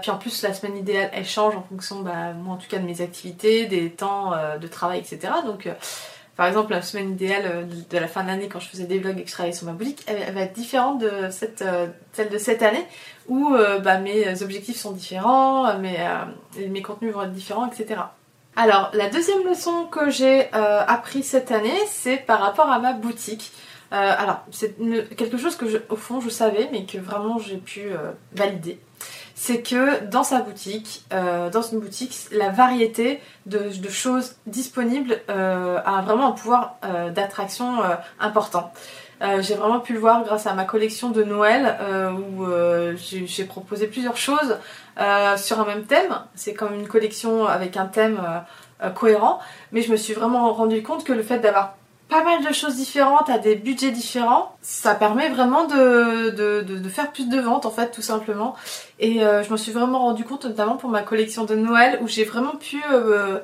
puis en plus la semaine idéale elle change en fonction bah, moi en tout cas de mes activités, des temps de travail etc. Donc par exemple, la semaine idéale euh, de la fin d'année, quand je faisais des vlogs et que je travaillais sur ma boutique, elle, va être différente de euh, celle de cette année, où euh, bah, mes objectifs sont différents, mes, contenus vont être différents, etc. Alors, la deuxième leçon que j'ai appris cette année, c'est par rapport à ma boutique. alors, c'est quelque chose que, au fond, je savais, mais que vraiment j'ai pu valider c'est que dans sa boutique, euh, dans une boutique, la variété de, choses disponibles euh, a vraiment un pouvoir euh, d'attraction important. j'ai vraiment pu le voir grâce à ma collection de Noël où j'ai proposé plusieurs choses sur un même thème. C'est comme une collection avec un thème cohérent, mais je me suis vraiment rendu compte que le fait d'avoir pas mal de choses différentes à des budgets différents, ça permet vraiment de, de, faire plus de ventes en fait tout simplement. Et euh, je m'en suis vraiment rendu compte notamment pour ma collection de Noël où j'ai vraiment pu... Euh,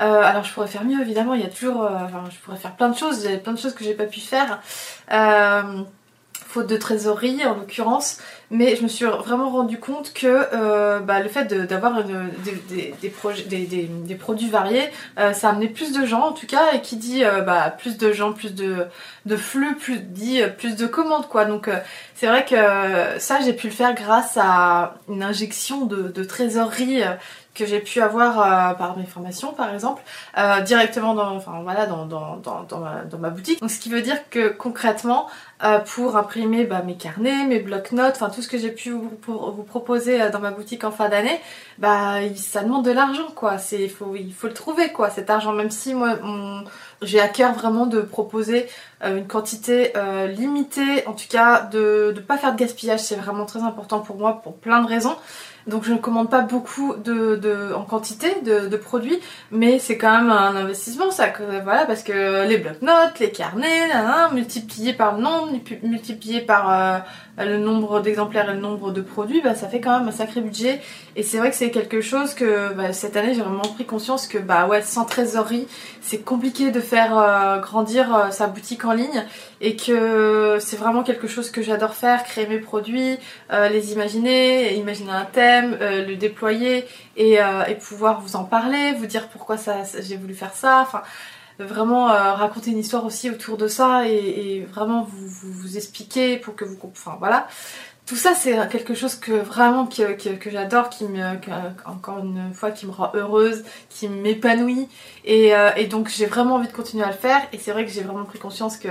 euh, alors je pourrais faire mieux évidemment, il y a toujours... enfin, je pourrais faire plein de choses, il y a plein de choses que j'ai pas pu faire faute de trésorerie en l'occurrence, mais je me suis vraiment rendu compte que euh, bah, le fait d'avoir des, des, produits variés, euh, ça a amené plus de gens en tout cas, et qui dit euh, bah, plus de gens, plus de, flux, plus dit plus de commandes quoi. Donc c'est vrai que ça j'ai pu le faire grâce à une injection de, trésorerie que j'ai pu avoir par mes formations par exemple directement dans enfin voilà dans, dans, dans, ma, dans, ma, boutique donc ce qui veut dire que concrètement euh, pour imprimer bah, mes carnets, mes blocs-notes, enfin tout ce que j'ai pu vous, vous, proposer euh, dans ma boutique en fin d'année, bah ça demande de l'argent quoi. C'est il faut il faut le trouver quoi cet argent. Même si moi j'ai à cœur vraiment de proposer euh, une quantité limitée, en tout cas de ne pas faire de gaspillage, c'est vraiment très important pour moi pour plein de raisons. Donc je ne commande pas beaucoup de, en quantité de, produits, mais c'est quand même un investissement, ça, voilà, parce que les blocs-notes, les carnets, multipliés par le nombre, multipliés par euh, le nombre d'exemplaires et le nombre de produits, bah, ça fait quand même un sacré budget. Et c'est vrai que c'est quelque chose que bah, cette année j'ai vraiment pris conscience que bah ouais, sans trésorerie, c'est compliqué de faire euh, grandir euh, sa boutique en ligne et que c'est vraiment quelque chose que j'adore faire, créer mes produits, les imaginer, imaginer un thème euh, le déployer euh, et, pouvoir vous en parler, vous dire pourquoi ça, j'ai voulu faire ça, enfin vraiment euh, raconter une histoire aussi autour de ça et, vraiment vous, vous, expliquer pour que vous enfin voilà tout ça c'est quelque chose que vraiment que, que, j'adore qui me encore une fois qui me rend heureuse qui m'épanouit. Et, et donc j'ai vraiment envie de continuer à le faire. Et c'est vrai que j'ai vraiment pris conscience que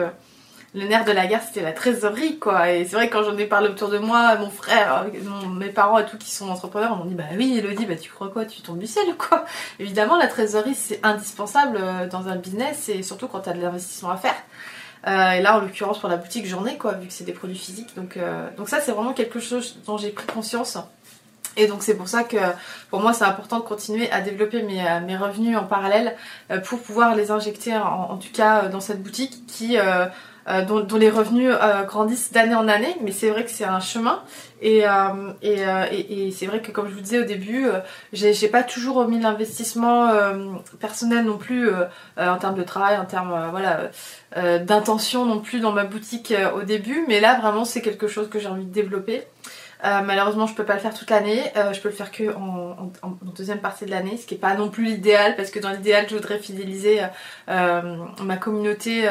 le nerf de la guerre c'était la trésorerie quoi. Et c'est vrai que quand j'en ai parlé autour de moi mon frère mes parents et tout qui sont entrepreneurs m'ont dit bah oui Elodie bah tu crois quoi? Tu tombes du ciel quoi. Évidemment la trésorerie c'est indispensable euh, dans un business et surtout quand tu as de l'investissement à faire euh, et là en l'occurrence pour la boutique ai quoi vu que c'est des produits physiques. Donc, euh, donc ça c'est vraiment quelque chose dont j'ai pris conscience. Et donc c'est pour ça que pour moi c'est important de continuer à développer mes, mes revenus en parallèle pour pouvoir les injecter en, tout cas dans cette boutique qui dont, les revenus grandissent d'année en année, mais c'est vrai que c'est un chemin. Et, et, et, c'est vrai que comme je vous disais au début, j'ai pas toujours mis l'investissement personnel non plus en termes de travail, en termes voilà d'intention non plus dans ma boutique au début, mais là vraiment c'est quelque chose que j'ai envie de développer. Euh, malheureusement, je peux pas le faire toute l'année. Euh, je peux le faire que en, deuxième partie de l'année, ce qui est pas non plus l'idéal parce que dans l'idéal, je voudrais fidéliser euh, ma communauté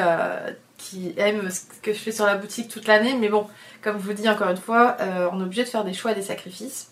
qui aime ce que je fais sur la boutique toute l'année. Mais bon, comme je vous dis encore une fois, on est obligé de faire des choix et des sacrifices.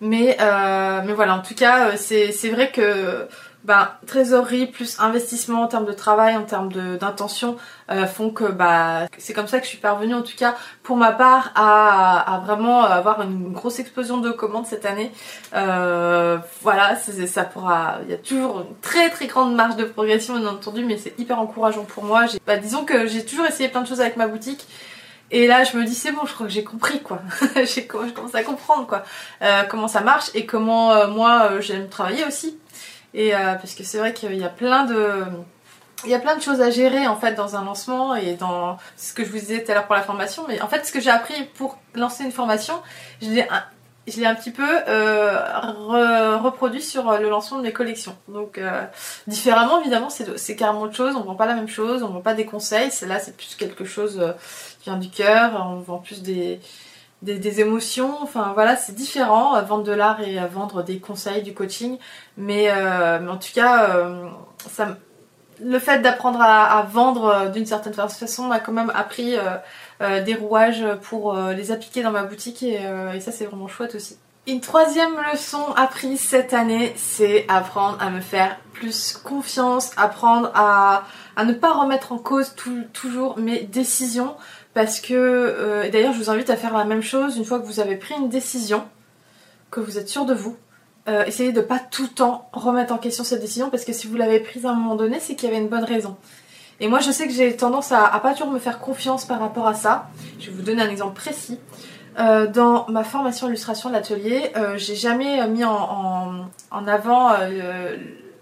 Mais, mais voilà, en tout cas, c'est vrai que bah, trésorerie plus investissement en termes de travail, en termes d'intention euh, font que bah, c'est comme ça que je suis parvenue en tout cas pour ma part à, à vraiment avoir une grosse explosion de commandes cette année. Euh, voilà, ça pourra, il y a toujours une très très grande marge de progression bien entendu, mais c'est hyper encourageant pour moi. Bah, disons que j'ai toujours essayé plein de choses avec ma boutique. Et là, je me dis c'est bon, je crois que j'ai compris quoi. je commence à comprendre quoi, euh, comment ça marche et comment euh, moi j'aime travailler aussi. Et euh, parce que c'est vrai qu'il y a plein de il y a plein de choses à gérer en fait dans un lancement et dans ce que je vous disais tout à l'heure pour la formation. Mais en fait, ce que j'ai appris pour lancer une formation, je l'ai un, un petit peu euh, reproduit sur le lancement de mes collections. Donc euh, différemment évidemment, c'est carrément autre chose. On vend pas la même chose, on vend pas des conseils. Là, c'est plus quelque chose qui vient du cœur. On vend plus des des, émotions. Enfin voilà, c'est différent, euh, vendre de l'art et euh, vendre des conseils, du coaching. Mais, euh, en tout cas, ça, le fait d'apprendre à, vendre d'une certaine façon m'a quand même appris des rouages pour les appliquer dans ma boutique et, ça c'est vraiment chouette aussi. Une troisième leçon apprise cette année, c'est apprendre à me faire plus confiance, apprendre à, à ne pas remettre en cause toujours mes décisions parce que, euh, d'ailleurs je vous invite à faire la même chose une fois que vous avez pris une décision, que vous êtes sûr de vous. Euh, essayez de pas tout le temps remettre en question cette décision parce que si vous l'avez prise à un moment donné, c'est qu'il y avait une bonne raison. Et moi je sais que j'ai tendance à, à, pas toujours me faire confiance par rapport à ça. Je vais vous donner un exemple précis. Euh, dans ma formation illustration de l'atelier, j'ai jamais mis en avant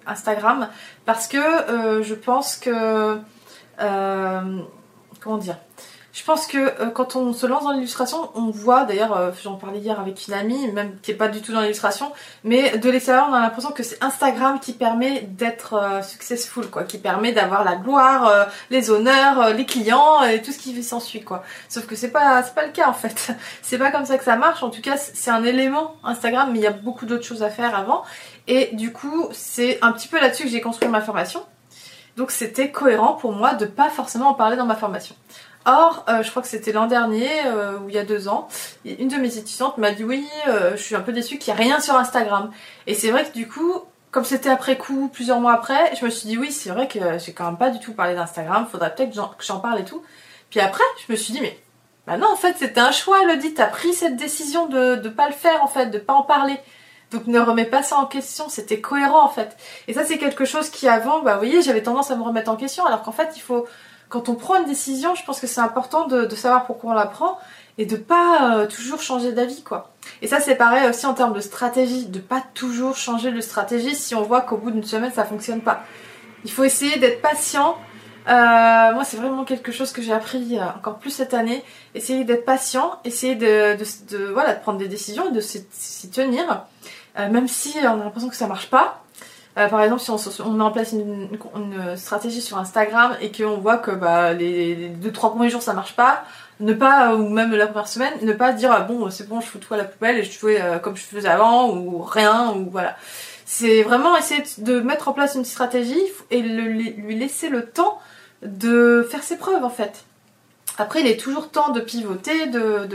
Instagram parce que je pense que comment dire je pense que euh, quand on se lance dans l'illustration, on voit, d'ailleurs, euh, j'en parlais hier avec une amie, même qui est pas du tout dans l'illustration, mais de l'extérieur, on a l'impression que c'est Instagram qui permet d'être euh, successful, quoi, qui permet d'avoir la gloire, les honneurs, les clients et tout ce qui s'ensuit, quoi. Sauf que c'est pas, c'est pas le cas en fait. c'est pas comme ça que ça marche. En tout cas, c'est un élément Instagram, mais il y a beaucoup d'autres choses à faire avant. Et du coup, c'est un petit peu là-dessus que j'ai construit ma formation. Donc c'était cohérent pour moi de pas forcément en parler dans ma formation. Or, euh, je crois que c'était l'an dernier, euh, ou il y a deux ans, une de mes étudiantes m'a dit oui, euh, je suis un peu déçue qu'il n'y a rien sur Instagram. Et c'est vrai que du coup, comme c'était après coup, plusieurs mois après, je me suis dit oui, c'est vrai que j'ai quand même pas du tout parlé d'Instagram, faudrait peut-être que j'en parle et tout. Puis après, je me suis dit mais bah non, en fait, c'était un choix, Elodie, t'as pris cette décision de ne pas le faire en fait, de pas en parler. Donc ne remets pas ça en question, c'était cohérent en fait. Et ça c'est quelque chose qui avant, bah vous voyez, j'avais tendance à me remettre en question, alors qu'en fait il faut quand on prend une décision, je pense que c'est important de, savoir pourquoi on la prend et de pas euh, toujours changer d'avis quoi. Et ça c'est pareil aussi en termes de stratégie, de pas toujours changer de stratégie si on voit qu'au bout d'une semaine ça fonctionne pas. Il faut essayer d'être patient. Euh, moi c'est vraiment quelque chose que j'ai appris euh, encore plus cette année. Essayer d'être patient, essayer de, voilà, de prendre des décisions et de s'y tenir. même si on a l'impression que ça marche pas, euh, par exemple, si on, met en place une, stratégie sur Instagram et qu'on voit que bah, les 2-3 premiers jours ça marche pas, ne pas, ou même la première semaine, ne pas dire ah bon c'est bon je fous tout à la poubelle et je fais euh, comme je faisais avant ou rien ou voilà. C'est vraiment essayer de mettre en place une stratégie et lui laisser le temps de faire ses preuves en fait. Après, il est toujours temps de pivoter, de,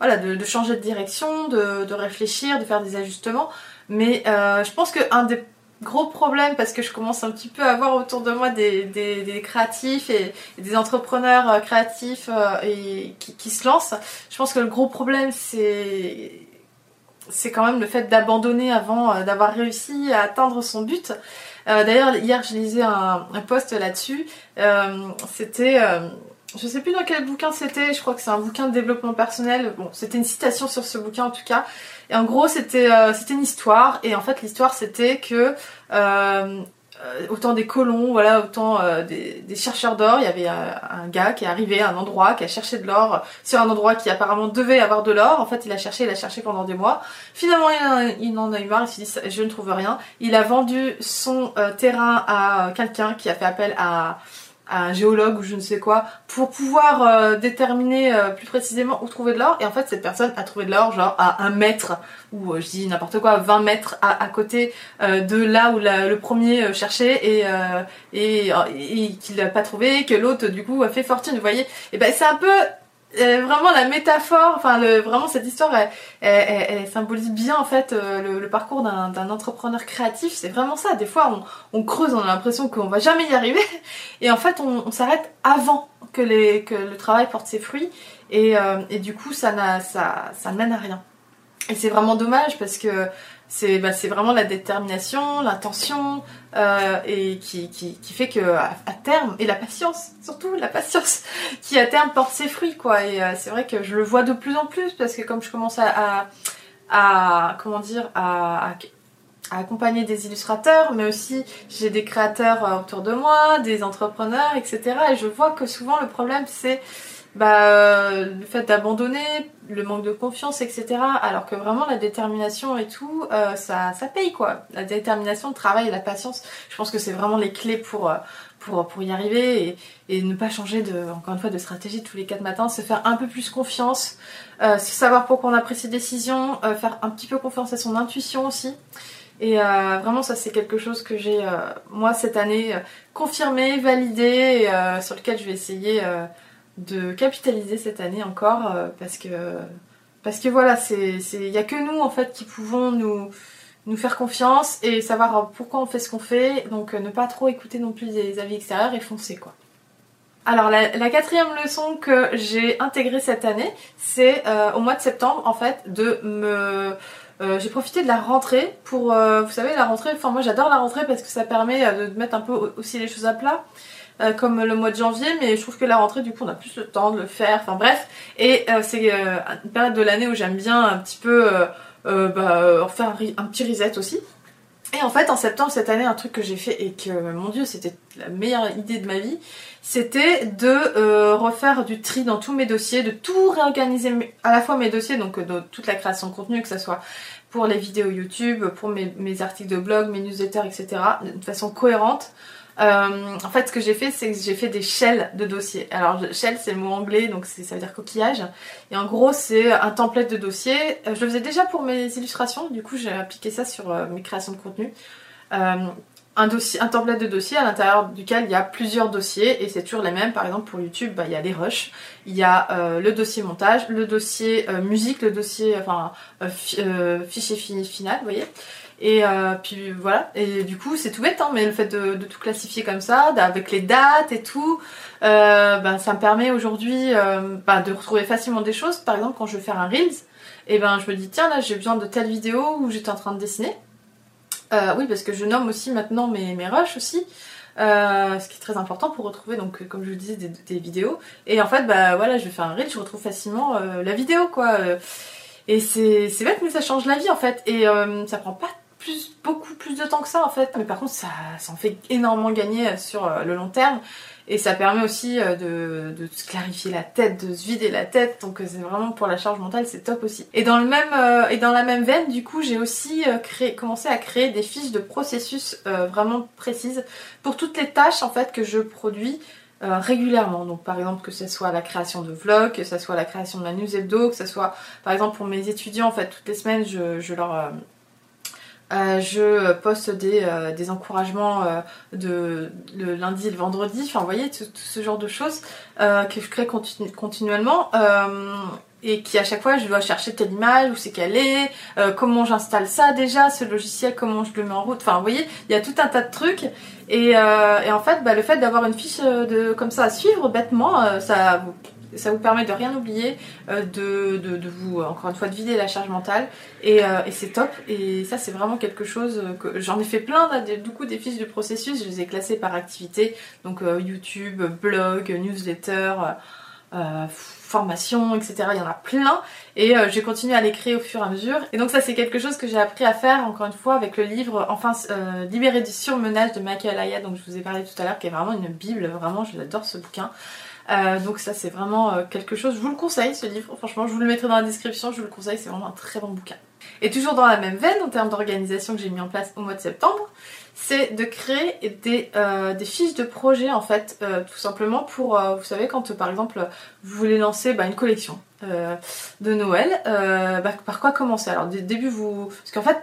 voilà, de, changer de direction, de, réfléchir, de faire des ajustements. Mais euh, je pense qu'un des gros problème parce que je commence un petit peu à voir autour de moi des, créatifs et, des entrepreneurs euh, créatifs euh, et qui, se lancent. Je pense que le gros problème c'est c'est quand même le fait d'abandonner avant euh, d'avoir réussi à atteindre son but. D'ailleurs hier je lisais un, un post là-dessus. c'était je sais plus dans quel bouquin c'était, je crois que c'est un bouquin de développement personnel. Bon, c'était une citation sur ce bouquin en tout cas. Et en gros, c'était euh, une histoire. Et en fait, l'histoire c'était que euh, euh, autant des colons, voilà, autant euh, des, chercheurs d'or. Il y avait un gars qui est arrivé à un endroit, qui a cherché de l'or sur un endroit qui apparemment devait avoir de l'or. En fait, il a cherché, il a cherché pendant des mois. Finalement, il, en a eu marre, il s'est dit, je ne trouve rien. Il a vendu son terrain à quelqu'un qui a fait appel à un géologue ou je ne sais quoi pour pouvoir euh, déterminer euh, plus précisément où trouver de l'or. Et en fait cette personne a trouvé de l'or genre à un mètre ou euh, je dis n'importe quoi 20 mètres à, côté de là où le premier cherchait et et, et qu'il n'a pas trouvé que l'autre du coup a fait fortune vous voyez. Et ben c'est un peu euh, vraiment la métaphore, enfin vraiment cette histoire, elle, elle, symbolise bien en fait euh, le, parcours d'un entrepreneur créatif. C'est vraiment ça. Des fois, on, creuse, on a l'impression qu'on va jamais y arriver, et en fait, on, s'arrête avant que, le travail porte ses fruits, et, euh, du coup, ça, ça, ça mène à rien. Et c'est vraiment dommage parce que c'est bah, vraiment la détermination, l'intention euh, et qui, qui, qui, fait que à, terme et la patience, surtout la patience, qui à terme porte ses fruits quoi. Et euh, c'est vrai que je le vois de plus en plus parce que comme je commence à, à, comment dire à, accompagner des illustrateurs, mais aussi j'ai des créateurs euh, autour de moi, des entrepreneurs, etc. Et je vois que souvent le problème c'est bah, le fait d'abandonner, le manque de confiance, etc. Alors que vraiment la détermination et tout, euh, ça, ça paye quoi. La détermination, le travail et la patience, je pense que c'est vraiment les clés pour, euh, pour, pour y arriver et, et, ne pas changer de, encore une fois, de stratégie tous les quatre matins, se faire un peu plus confiance, euh, savoir pourquoi on a pris ses décisions, euh, faire un petit peu confiance à son intuition aussi. Et euh, vraiment, ça c'est quelque chose que j'ai, moi, cette année, confirmé, validé, et, sur lequel je vais essayer de capitaliser cette année encore euh, parce que voilà c'est il y a que nous en fait qui pouvons nous faire confiance et savoir pourquoi on fait ce qu'on fait donc euh, ne pas trop écouter non plus des avis extérieurs et foncer quoi. Alors la, quatrième leçon que j'ai intégrée cette année, c'est euh, au mois de septembre en fait de me j'ai profité de la rentrée pour, vous savez, la rentrée, enfin moi j'adore la rentrée parce que ça permet de mettre un peu aussi les choses à plat. Euh, comme le mois de janvier, mais je trouve que la rentrée, du coup, on a plus le temps de le faire. Enfin bref, et euh, c'est euh, une période de l'année où j'aime bien un petit peu bah, faire un, petit reset aussi. Et en fait, en septembre cette année, un truc que j'ai fait et que, mon dieu, c'était la meilleure idée de ma vie, c'était de refaire du tri dans tous mes dossiers, de tout réorganiser à la fois mes dossiers, donc toute la création de contenu, que ce soit pour les vidéos YouTube, pour mes articles de blog, mes newsletters, etc., de façon cohérente. Euh, en fait, ce que j'ai fait, c'est que j'ai fait des shells de dossiers. Alors, shell, c'est le mot anglais, donc ça veut dire coquillage. Et en gros, c'est un template de dossier. Euh, je le faisais déjà pour mes illustrations, du coup, j'ai appliqué ça sur euh, mes créations de contenu. un, dossier, un template de dossier à l'intérieur duquel il y a plusieurs dossiers et c'est toujours les mêmes. Par exemple, pour YouTube, bah, il y a les rushs, il y a le dossier montage, le dossier musique, le dossier fichier final, vous voyez. Et euh, puis voilà, et du coup c'est tout bête, hein, mais le fait de, tout classifier comme ça, avec les dates et tout, euh, ben, ça me permet aujourd'hui euh, ben, de retrouver facilement des choses. Par exemple quand je veux faire un Reels, et ben je me dis tiens là j'ai besoin de telle vidéo où j'étais en train de dessiner. oui parce que je nomme aussi maintenant mes, mes rushs aussi. ce qui est très important pour retrouver donc comme je vous disais des, vidéos et en fait bah voilà je vais faire un reel je retrouve facilement la vidéo quoi et c'est bête mais ça change la vie en fait et ça prend pas plus, beaucoup plus de temps que ça en fait. Mais par contre, ça, ça en fait énormément gagner sur euh, le long terme. Et ça permet aussi euh, de, de, se clarifier la tête, de se vider la tête. Donc euh, c'est vraiment pour la charge mentale, c'est top aussi. Et dans, le même, et dans la même veine, du coup, j'ai aussi créé, commencé à créer des fiches de processus vraiment précises pour toutes les tâches en fait que je produis régulièrement. Donc par exemple que ce soit la création de vlogs, que ce soit la création de ma news hebdo, que ce soit par exemple pour mes étudiants en fait toutes les semaines je, je leur euh, je poste des, euh, des encouragements euh, de le lundi et le vendredi, enfin vous voyez, tout, ce genre de choses que je crée continuellement et qui à chaque fois je dois chercher telle image, où c'est qu'elle est, comment j'installe ça déjà, ce logiciel, comment je le mets en route, enfin vous voyez, il y a tout un tas de trucs et, et en fait bah, le fait d'avoir une fiche de, comme ça à suivre bêtement, ça ça vous permet de rien oublier, euh, de, de, vous, encore une fois, de vider la charge mentale. Et, euh, et c'est top. Et ça, c'est vraiment quelque chose que j'en ai fait plein, là, du coup, des fiches du processus. Je les ai classées par activité. Donc, euh, YouTube, blog, newsletter. formation, etc. Il y en a plein et euh, j'ai continué à les créer au fur et à mesure. Et donc ça c'est quelque chose que j'ai appris à faire encore une fois avec le livre Enfin euh, Libéré du surmenage de Michael Aya, donc je vous ai parlé tout à l'heure, qui est vraiment une bible, vraiment je l'adore ce bouquin. Euh, donc ça c'est vraiment euh, quelque chose, je vous le conseille ce livre, franchement je vous le mettrai dans la description, je vous le conseille, c'est vraiment un très bon bouquin. Et toujours dans la même veine en termes d'organisation que j'ai mis en place au mois de septembre, c'est de créer des, euh, fiches de projet en fait, euh, tout simplement pour, euh, vous savez, quand par exemple vous voulez lancer bah, une collection de Noël, bah, par quoi commencer? Alors début vous... Parce qu'en fait,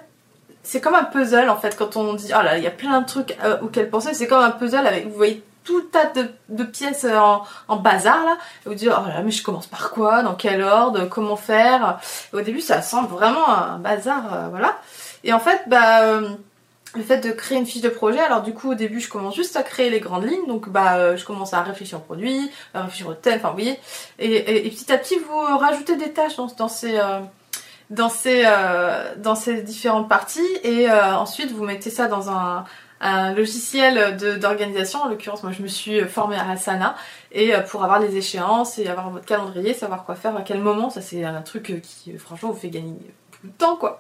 c'est comme un puzzle en fait, quand on dit, oh là, il y a plein de trucs auxquels penser, c'est comme un puzzle avec, vous voyez tout tas de, pièces en, bazar là, et vous dites, oh là, mais je commence par quoi, dans quel ordre, comment faire? au début ça semble vraiment un bazar, voilà. Et en fait, bah le fait de créer une fiche de projet, alors du coup au début je commence juste à créer les grandes lignes, donc bah euh, je commence à réfléchir au produit, à réfléchir au thème, enfin vous voyez, et, petit à petit vous rajoutez des tâches dans, ces... Euh, dans ces, euh, dans ces différentes parties. Et ensuite vous mettez ça dans un, un logiciel d'organisation. En l'occurrence, moi je me suis formée à Asana et pour avoir les échéances et avoir votre calendrier, savoir quoi faire à quel moment, ça c'est un truc qui franchement vous fait gagner beaucoup de temps quoi.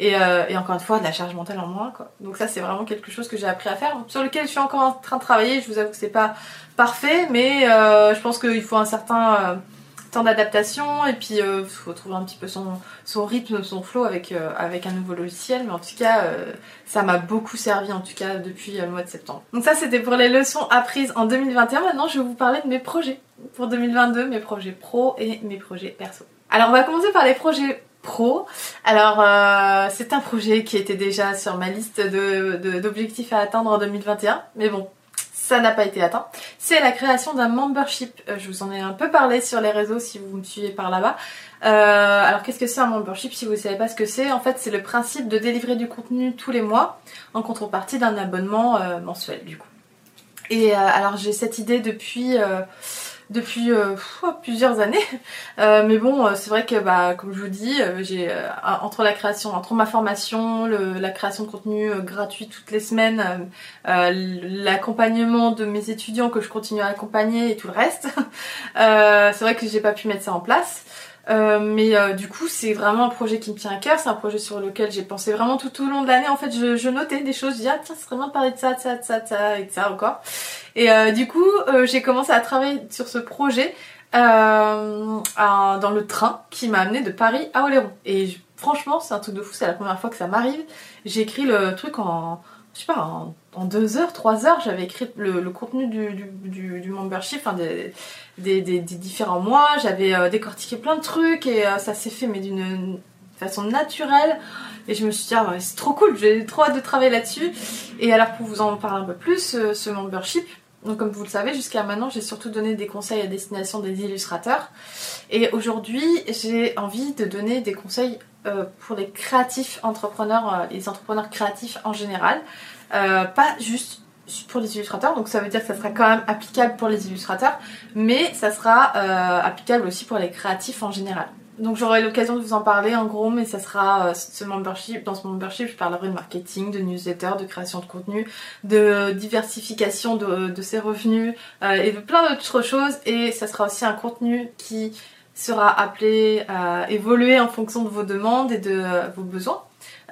Euh, et, encore une fois, de la charge mentale en moins, quoi. Donc ça, c'est vraiment quelque chose que j'ai appris à faire, sur lequel je suis encore en train de travailler. Je vous avoue que c'est pas parfait, mais euh, je pense qu'il faut un certain euh, d'adaptation et puis il faut trouver un petit peu son, son rythme, son flow avec, avec un nouveau logiciel. Mais en tout cas, ça m'a beaucoup servi, en tout cas, depuis le mois de septembre. Donc ça, c'était pour les leçons apprises en 2021. Maintenant, je vais vous parler de mes projets pour 2022, mes projets pro et mes projets perso. Alors on va commencer par les projets pro. Alors euh, c'est un projet qui était déjà sur ma liste d'objectifs à atteindre en 2021, mais bon, ça n'a pas été atteint. C'est la création d'un membership. Euh, je vous en ai un peu parlé sur les réseaux si vous me suivez par là-bas. Euh, alors qu'est-ce que c'est un membership si vous ne savez pas ce que c'est? En fait c'est le principe de délivrer du contenu tous les mois en contrepartie d'un abonnement mensuel du coup. Et alors j'ai cette idée depuis depuis euh, plusieurs années. Euh, mais bon, euh, c'est vrai que bah, comme je vous dis, j'ai entre la création, entre ma formation, la création de contenu gratuit toutes les semaines, l'accompagnement de mes étudiants que je continue à accompagner et tout le reste, c'est vrai que j'ai pas pu mettre ça en place. Euh, mais euh, du coup, c'est vraiment un projet qui me tient à cœur. C'est un projet sur lequel j'ai pensé vraiment tout au long de l'année. En fait, je, je, notais des choses. Je disais, ah tiens, c'est vraiment de parler de ça, de ça, de ça, de ça, et de ça encore. Et euh, du coup, j'ai commencé à travailler sur ce projet dans le train qui m'a amené de Paris à Oléron. Et franchement, c'est un truc de fou. C'est la première fois que ça m'arrive. J'ai écrit le truc en, je sais pas, en deux heures, trois heures, j'avais écrit le, contenu du, du, membership, enfin des, des, différents mois, j'avais euh, décortiqué plein de trucs et euh, ça s'est fait mais d'une façon naturelle. Et je me suis dit, ah, c'est trop cool, j'ai trop hâte de travailler là-dessus. Et alors pour vous en parler un peu plus, euh, ce membership, donc comme vous le savez, jusqu'à maintenant, j'ai surtout donné des conseils à destination des illustrateurs. Et aujourd'hui, j'ai envie de donner des conseils pour les créatifs entrepreneurs, les entrepreneurs créatifs en général. Euh, pas juste pour les illustrateurs, donc ça veut dire que ça sera quand même applicable pour les illustrateurs, mais ça sera euh, applicable aussi pour les créatifs en général. Donc j'aurai l'occasion de vous en parler en gros, mais ça sera euh, ce membership. Dans ce membership, je parlerai de marketing, de newsletter, de création de contenu, de diversification de, de ses revenus et de plein d'autres choses. Et ça sera aussi un contenu qui sera appelé à évoluer en fonction de vos demandes et de vos besoins.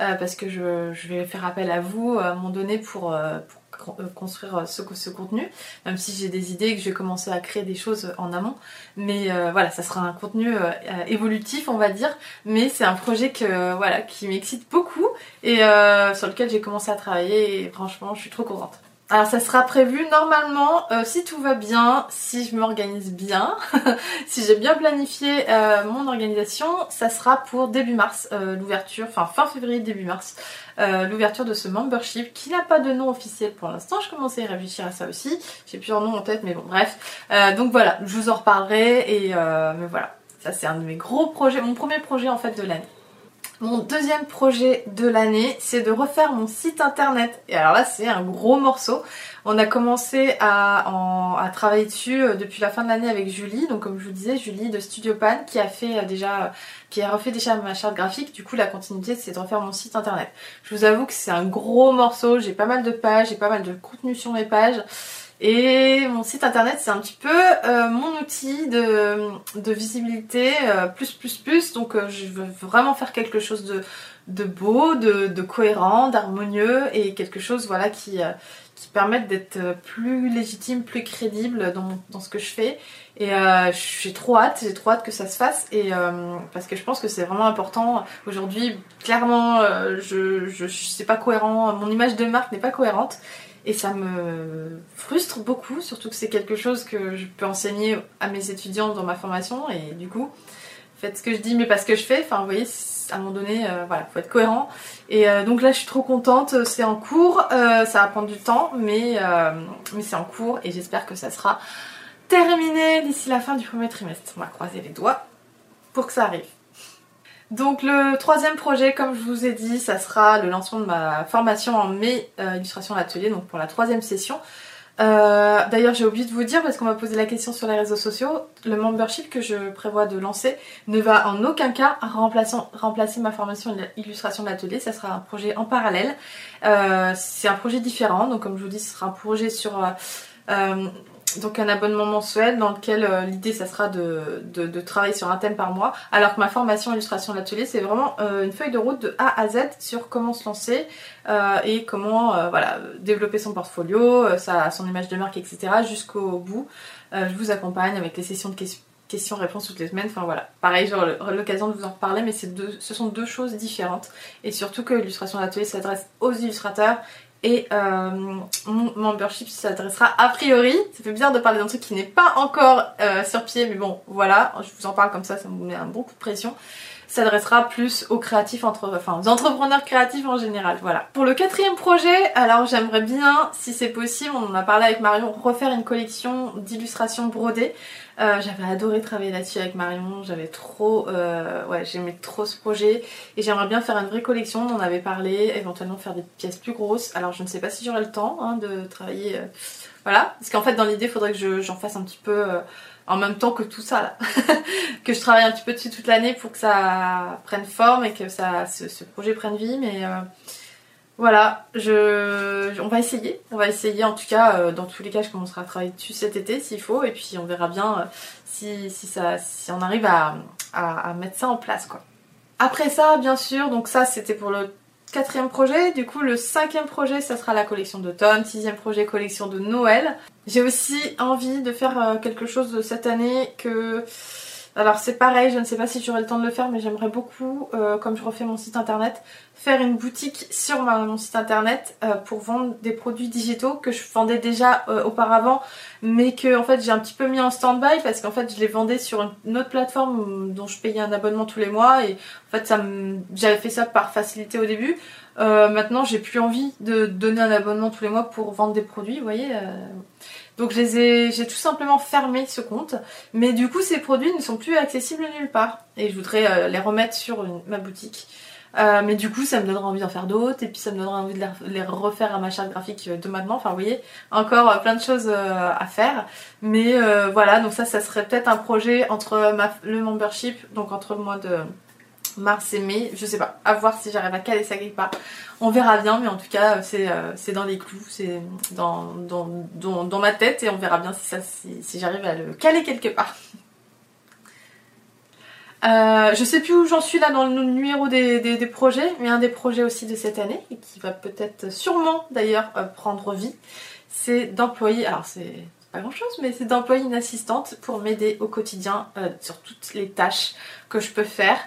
Euh, parce que je, vais faire appel à vous à un moment donné pour, euh, euh, construire ce, ce, contenu, même si j'ai des idées et que je vais commencer à créer des choses en amont. Mais voilà, ça sera un contenu évolutif, on va dire, mais c'est un projet que, voilà, qui m'excite beaucoup et sur lequel j'ai commencé à travailler et franchement, je suis trop contente. Alors ça sera prévu normalement, euh, si tout va bien, si je m'organise bien, si j'ai bien planifié euh, mon organisation, ça sera pour début mars, euh, l'ouverture, enfin fin février, début mars, l'ouverture de ce membership qui n'a pas de nom officiel pour l'instant. Je commençais à réfléchir à ça aussi, j'ai plusieurs noms en tête, mais bon bref. donc voilà, je vous en reparlerai et mais voilà, ça c'est un de mes gros projets, mon premier projet en fait de l'année. Mon deuxième projet de l'année, c'est de refaire mon site internet. Et alors là, c'est un gros morceau. On a commencé à, travailler dessus euh, depuis la fin de l'année avec Julie. Donc comme je vous disais, Julie de Studio Pan qui a fait euh, déjà, qui a refait déjà ma charte graphique. Du coup, la continuité, c'est de refaire mon site internet. Je vous avoue que c'est un gros morceau. J'ai pas mal de pages, j'ai pas mal de contenu sur mes pages. Et mon site internet, c'est un petit peu euh, mon outil de, visibilité euh, plus plus plus. Donc euh, je veux vraiment faire quelque chose de, de beau, de, cohérent, d'harmonieux et quelque chose voilà qui, qui permette d'être plus légitime, plus crédible dans, dans, ce que je fais. Et j'ai trop hâte, j'ai trop hâte que ça se fasse et parce que je pense que c'est vraiment important. Aujourd'hui, clairement, je, je, je c'est pas cohérent, mon image de marque n'est pas cohérente et ça me frustre beaucoup, surtout que c'est quelque chose que je peux enseigner à mes étudiants dans ma formation. Et du coup, faites ce que je dis, mais pas ce que je fais. Enfin, vous voyez, à un moment donné, euh, voilà, faut être cohérent. Et euh, donc là, je suis trop contente. C'est en cours. Euh, ça va prendre du temps, mais, mais c'est en cours. Et j'espère que ça sera terminé d'ici la fin du premier trimestre. On va croiser les doigts pour que ça arrive. Donc le troisième projet, comme je vous ai dit, ça sera le lancement de ma formation en mai euh, illustration d'atelier, donc pour la troisième session. Euh, d'ailleurs j'ai oublié de vous dire parce qu'on m'a posé la question sur les réseaux sociaux, le membership que je prévois de lancer ne va en aucun cas remplacer, ma formation illustration d'atelier, ça sera un projet en parallèle. Euh, c'est un projet différent, donc comme je vous dis ce sera un projet sur donc un abonnement mensuel dans lequel euh, l'idée ça sera de, de, travailler sur un thème par mois alors que ma formation illustration de l'atelier c'est vraiment euh, une feuille de route de A à Z sur comment se lancer euh, et comment voilà développer son portfolio, sa, son image de marque etc jusqu'au bout. je vous accompagne avec les sessions de questions-réponses toutes les semaines. Enfin voilà, pareil, j'aurai l'occasion de vous en reparler, mais deux, ce sont deux choses différentes. Et surtout que l'illustration d'atelier s'adresse aux illustrateurs et euh, mon membership s'adressera a priori, ça fait bizarre de parler d'un truc qui n'est pas encore euh, sur pied, mais bon, voilà, je vous en parle comme ça, ça me met un bon coup de pression s'adressera plus aux créatifs, entre, enfin aux entrepreneurs créatifs en général. Voilà. Pour le quatrième projet, alors j'aimerais bien, si c'est possible, on en a parlé avec Marion, refaire une collection d'illustrations brodées. Euh, j'avais adoré travailler là-dessus avec Marion, j'avais trop, euh, ouais, j'aimais trop ce projet et j'aimerais bien faire une vraie collection. On en avait parlé, éventuellement faire des pièces plus grosses. Alors je ne sais pas si j'aurai le temps hein, de travailler, euh, voilà, parce qu'en fait dans l'idée, il faudrait que j'en fasse un petit peu en même temps que tout ça là. que je travaille un petit peu dessus toute l'année pour que ça prenne forme et que ça, ce, projet prenne vie. Mais euh, voilà, je, on va essayer. On va essayer en tout cas, euh, dans tous les cas, je commencerai à travailler dessus cet été s'il faut. Et puis on verra bien euh, si, si, ça, si on arrive à, à, à mettre ça en place quoi. Après ça, bien sûr, donc ça c'était pour le quatrième projet. Du coup, le cinquième projet, ça sera la collection d'automne. Sixième projet, collection de Noël. J'ai aussi envie de faire euh, quelque chose cette année que... Alors c'est pareil, je ne sais pas si j'aurai le temps de le faire, mais j'aimerais beaucoup, euh, comme je refais mon site internet, faire une boutique sur mon site internet euh, pour vendre des produits digitaux que je vendais déjà auparavant, mais que en fait j'ai un petit peu mis en stand-by parce qu'en fait je les vendais sur une autre plateforme dont je payais un abonnement tous les mois et en fait ça j'avais fait ça par facilité au début. maintenant j'ai plus envie de donner un abonnement tous les mois pour vendre des produits, vous voyez. Donc j'ai tout simplement fermé ce compte. Mais du coup, ces produits ne sont plus accessibles nulle part. Et je voudrais euh, les remettre sur ma boutique. Euh, mais du coup, ça me donnera envie d'en faire d'autres. Et puis ça me donnera envie de les refaire à ma charte graphique de maintenant. Enfin, vous voyez, encore euh, plein de choses à faire. Mais voilà, donc ça, ça serait peut-être un projet entre le membership, donc entre le mois de mars et mai, je sais pas, à voir si j'arrive à caler ça quelque part. On verra bien, mais en tout cas, c'est euh, dans les clous, c'est dans, ma tête et on verra bien si, j'arrive à le caler quelque part. Euh, je sais plus où j'en suis là dans le numéro des, projets, mais un des projets aussi de cette année, et qui va peut-être sûrement d'ailleurs euh, prendre vie, c'est d'employer, alors c'est pas grand chose, mais c'est d'employer une assistante pour m'aider au quotidien sur toutes les tâches que je peux faire.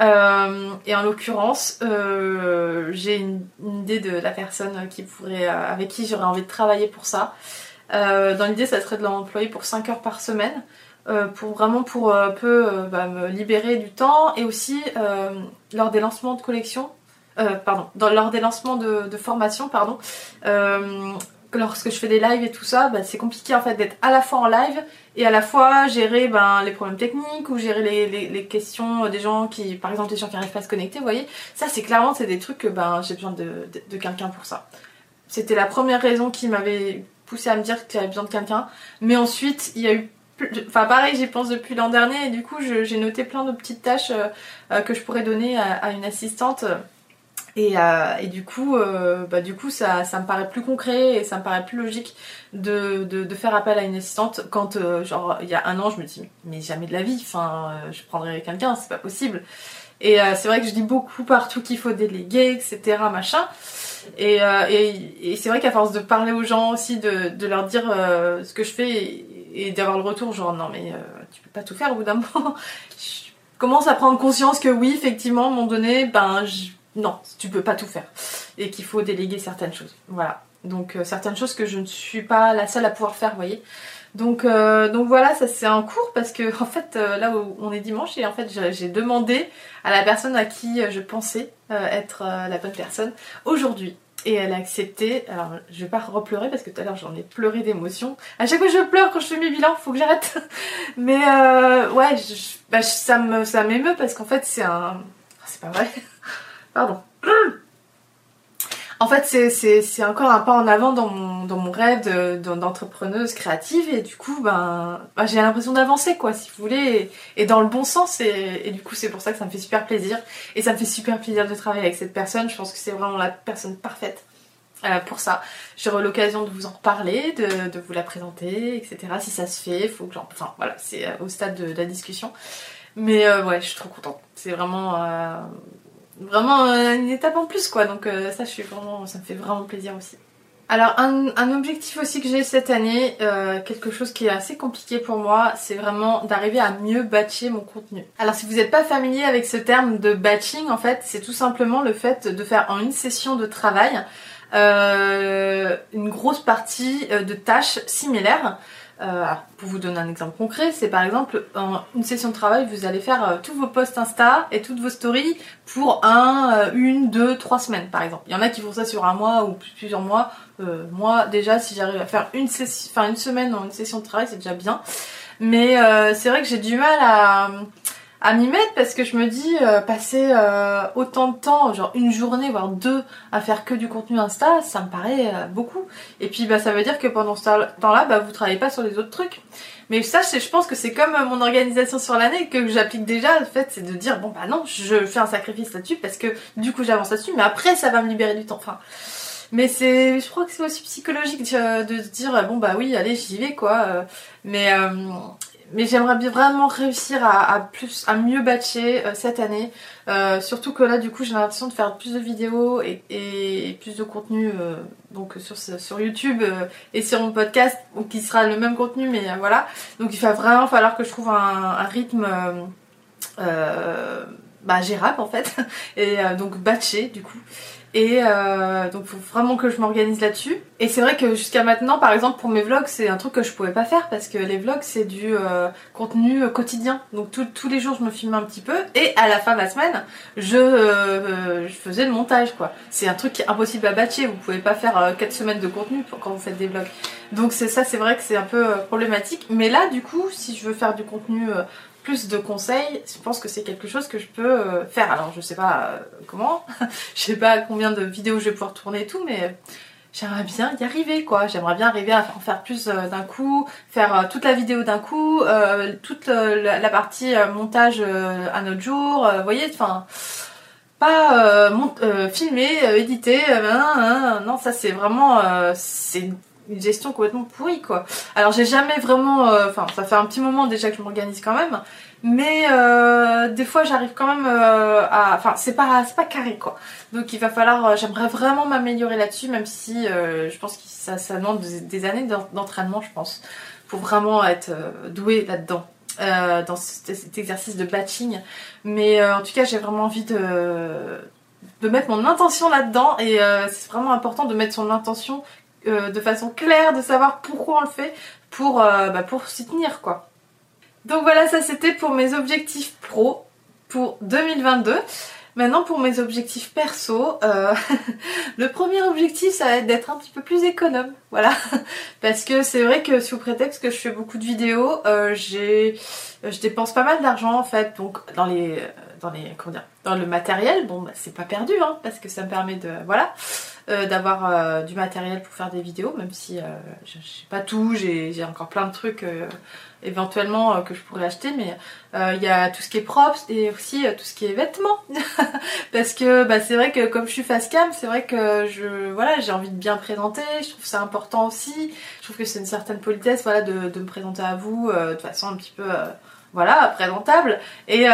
Euh, et en l'occurrence, euh, j'ai une, idée de la personne qui pourrait, euh, avec qui j'aurais envie de travailler pour ça. dans l'idée, ça serait de l'employer pour 5 heures par semaine, pour vraiment pour peu bah, me libérer du temps et aussi lors des lancements de collection, pardon, dans, lors des lancements de formation, pardon, lorsque je fais des lives et tout ça, bah, c'est compliqué en fait d'être à la fois en live et à la fois gérer ben, les problèmes techniques ou gérer les, questions des gens qui, par exemple, des gens qui n'arrivent pas à se connecter, vous voyez. Ça, c'est clairement, c'est des trucs que ben, j'ai besoin de, quelqu'un pour ça. C'était la première raison qui m'avait poussé à me dire que j'avais besoin de quelqu'un. Mais ensuite, il y a eu Enfin pareil, j'y pense depuis l'an dernier et du coup j'ai noté plein de petites tâches euh, euh, que je pourrais donner à, une assistante Et, euh, du coup, euh, bah, du coup ça, ça me paraît plus concret et ça me paraît plus logique de, de, faire appel à une assistante quand, euh, genre, il y a un an, je me dis, mais jamais de la vie, enfin, je prendrais quelqu'un, c'est pas possible. Et c'est vrai que je dis beaucoup partout qu'il faut déléguer, etc., machin. Et, et, c'est vrai qu'à force de parler aux gens aussi, de, de leur dire ce que je fais et, d'avoir le retour, genre, non, mais tu peux pas tout faire au bout d'un moment. je commence à prendre conscience que oui, effectivement, à un moment donné, ben, je non, tu peux pas tout faire et qu'il faut déléguer certaines choses. Voilà. Donc euh, certaines choses que je ne suis pas la seule à pouvoir faire, voyez. Donc, euh, donc voilà, ça c'est un cours parce que en fait euh, là où on est dimanche et en fait j'ai demandé à la personne à qui je pensais être la bonne personne aujourd'hui et elle a accepté. Alors je vais pas repleurer parce que tout à l'heure j'en ai pleuré d'émotion. À chaque fois je pleure quand je fais mes bilans, faut que j'arrête. Mais ouais, bah, ça me ça m'émeut parce qu'en fait c'est un, c'est pas vrai. Pardon. En fait, c'est encore un pas en avant dans mon, rêve d'entrepreneuse créative et du coup, ben, ben j'ai l'impression d'avancer, quoi, si vous voulez, et, dans le bon sens. Et, du coup, c'est pour ça que ça me fait super plaisir. Et ça me fait super plaisir de travailler avec cette personne. Je pense que c'est vraiment la personne parfaite euh, pour ça. J'aurai l'occasion de vous en reparler, de, vous la présenter, etc. Si ça se fait, faut que j'en... Enfin, voilà, c'est euh, au stade de, la discussion. Mais euh, ouais, je suis trop contente. C'est vraiment vraiment euh, une étape en plus quoi donc euh, ça je suis vraiment ça me fait vraiment plaisir aussi alors un, objectif aussi que j'ai cette année, euh, quelque chose qui est assez compliqué pour moi, c'est vraiment d'arriver à mieux batcher mon contenu. Alors si vous n'êtes pas familier avec ce terme de batching, en fait c'est tout simplement le fait de faire en une session de travail une grosse partie de tâches similaires. Euh, pour vous donner un exemple concret, c'est par exemple en une session de travail, vous allez faire euh, tous vos posts Insta et toutes vos stories pour un, euh, une, deux, trois semaines par exemple. Il y en a qui font ça sur un mois ou plusieurs mois. moi déjà, si j'arrive à faire une, une semaine en une session de travail, c'est déjà bien. Mais c'est vrai que j'ai du mal à à m'y mettre parce que je me dis euh, passer euh, autant de temps, genre une journée voire deux à faire que du contenu Insta, ça me paraît euh, beaucoup. Et puis bah ça veut dire que pendant ce temps-là, bah vous travaillez pas sur les autres trucs. Mais ça, je pense que c'est comme mon organisation sur l'année que j'applique déjà. En fait, c'est de dire bon bah non, je fais un sacrifice là-dessus parce que du coup j'avance là-dessus, mais après ça va me libérer du temps. Enfin, mais c'est, je crois que c'est aussi psychologique de, dire bon bah oui, allez j'y vais quoi. Mais mais j'aimerais vraiment réussir à, plus à mieux batcher euh, cette année. Euh, surtout que là du coup j'ai l'impression de faire plus de vidéos et, plus de contenu euh, donc sur, sur YouTube et sur mon podcast qui sera le même contenu mais voilà. Donc il va vraiment falloir que je trouve un, rythme bah, gérable en fait et donc batcher du coup et euh, donc faut vraiment que je m'organise là-dessus. Et c'est vrai que jusqu'à maintenant, par exemple pour mes vlogs, c'est un truc que je pouvais pas faire parce que les vlogs c'est du euh, contenu euh, quotidien. Donc tous les jours je me filme un petit peu et à la fin de la semaine, je, euh, faisais le montage quoi. C'est un truc qui est impossible à batcher. Vous pouvez pas faire 4 semaines de contenu quand vous faites des vlogs. Donc c'est ça, c'est vrai que c'est un peu problématique. Mais là du coup, si je veux faire du contenu plus de conseils, je pense que c'est quelque chose que je peux euh, faire. Alors je sais pas euh, comment, je sais pas combien de vidéos je vais pouvoir tourner tout, mais j'aimerais bien y arriver quoi. J'aimerais bien arriver à en faire plus euh, d'un coup, faire toute la vidéo d'un coup, toute la, partie montage un autre jour, vous voyez, enfin pas filmer, éditer, non ça c'est vraiment c'est une gestion complètement pourrie quoi. Alors j'ai jamais vraiment, euh, enfin ça fait un petit moment déjà que je m'organise quand même, mais euh, des fois j'arrive quand même euh, à, enfin c'est pas c'est pas carré quoi. Donc il va falloir, j'aimerais vraiment m'améliorer là-dessus, même si je pense que ça, ça demande des, années d'entraînement je pense, pour vraiment être doué là-dedans. dans cet, exercice de batching mais en tout cas j'ai vraiment envie de de mettre mon intention là-dedans et c'est vraiment important de mettre son intention euh, de façon claire, de savoir pourquoi on le fait pour, euh, bah, pour s'y tenir quoi. Donc voilà, ça c'était pour mes objectifs pro pour 2022. Maintenant pour mes objectifs perso, euh, le premier objectif ça va être d'être un petit peu plus économe, voilà. Parce que c'est vrai que sous prétexte que je fais beaucoup de vidéos, j'ai, je dépense pas mal d'argent en fait, donc dans les, dans les, comment dire, dans le matériel, bon bah, c'est pas perdu hein, parce que ça me permet de, voilà. D'avoir du matériel pour faire des vidéos, même si je, je sais pas tout, j'ai encore plein de trucs éventuellement euh, que je pourrais acheter mais euh, il y a tout ce qui est propre et aussi euh, tout ce qui est vêtements. Parce que bah, c'est vrai que comme je suis face cam c'est vrai que je voilà j'ai envie de bien présenter je trouve ça important aussi. Je trouve que c'est une certaine politesse voilà de, de me présenter à vous de façon un petit peu voilà, présentable. Et,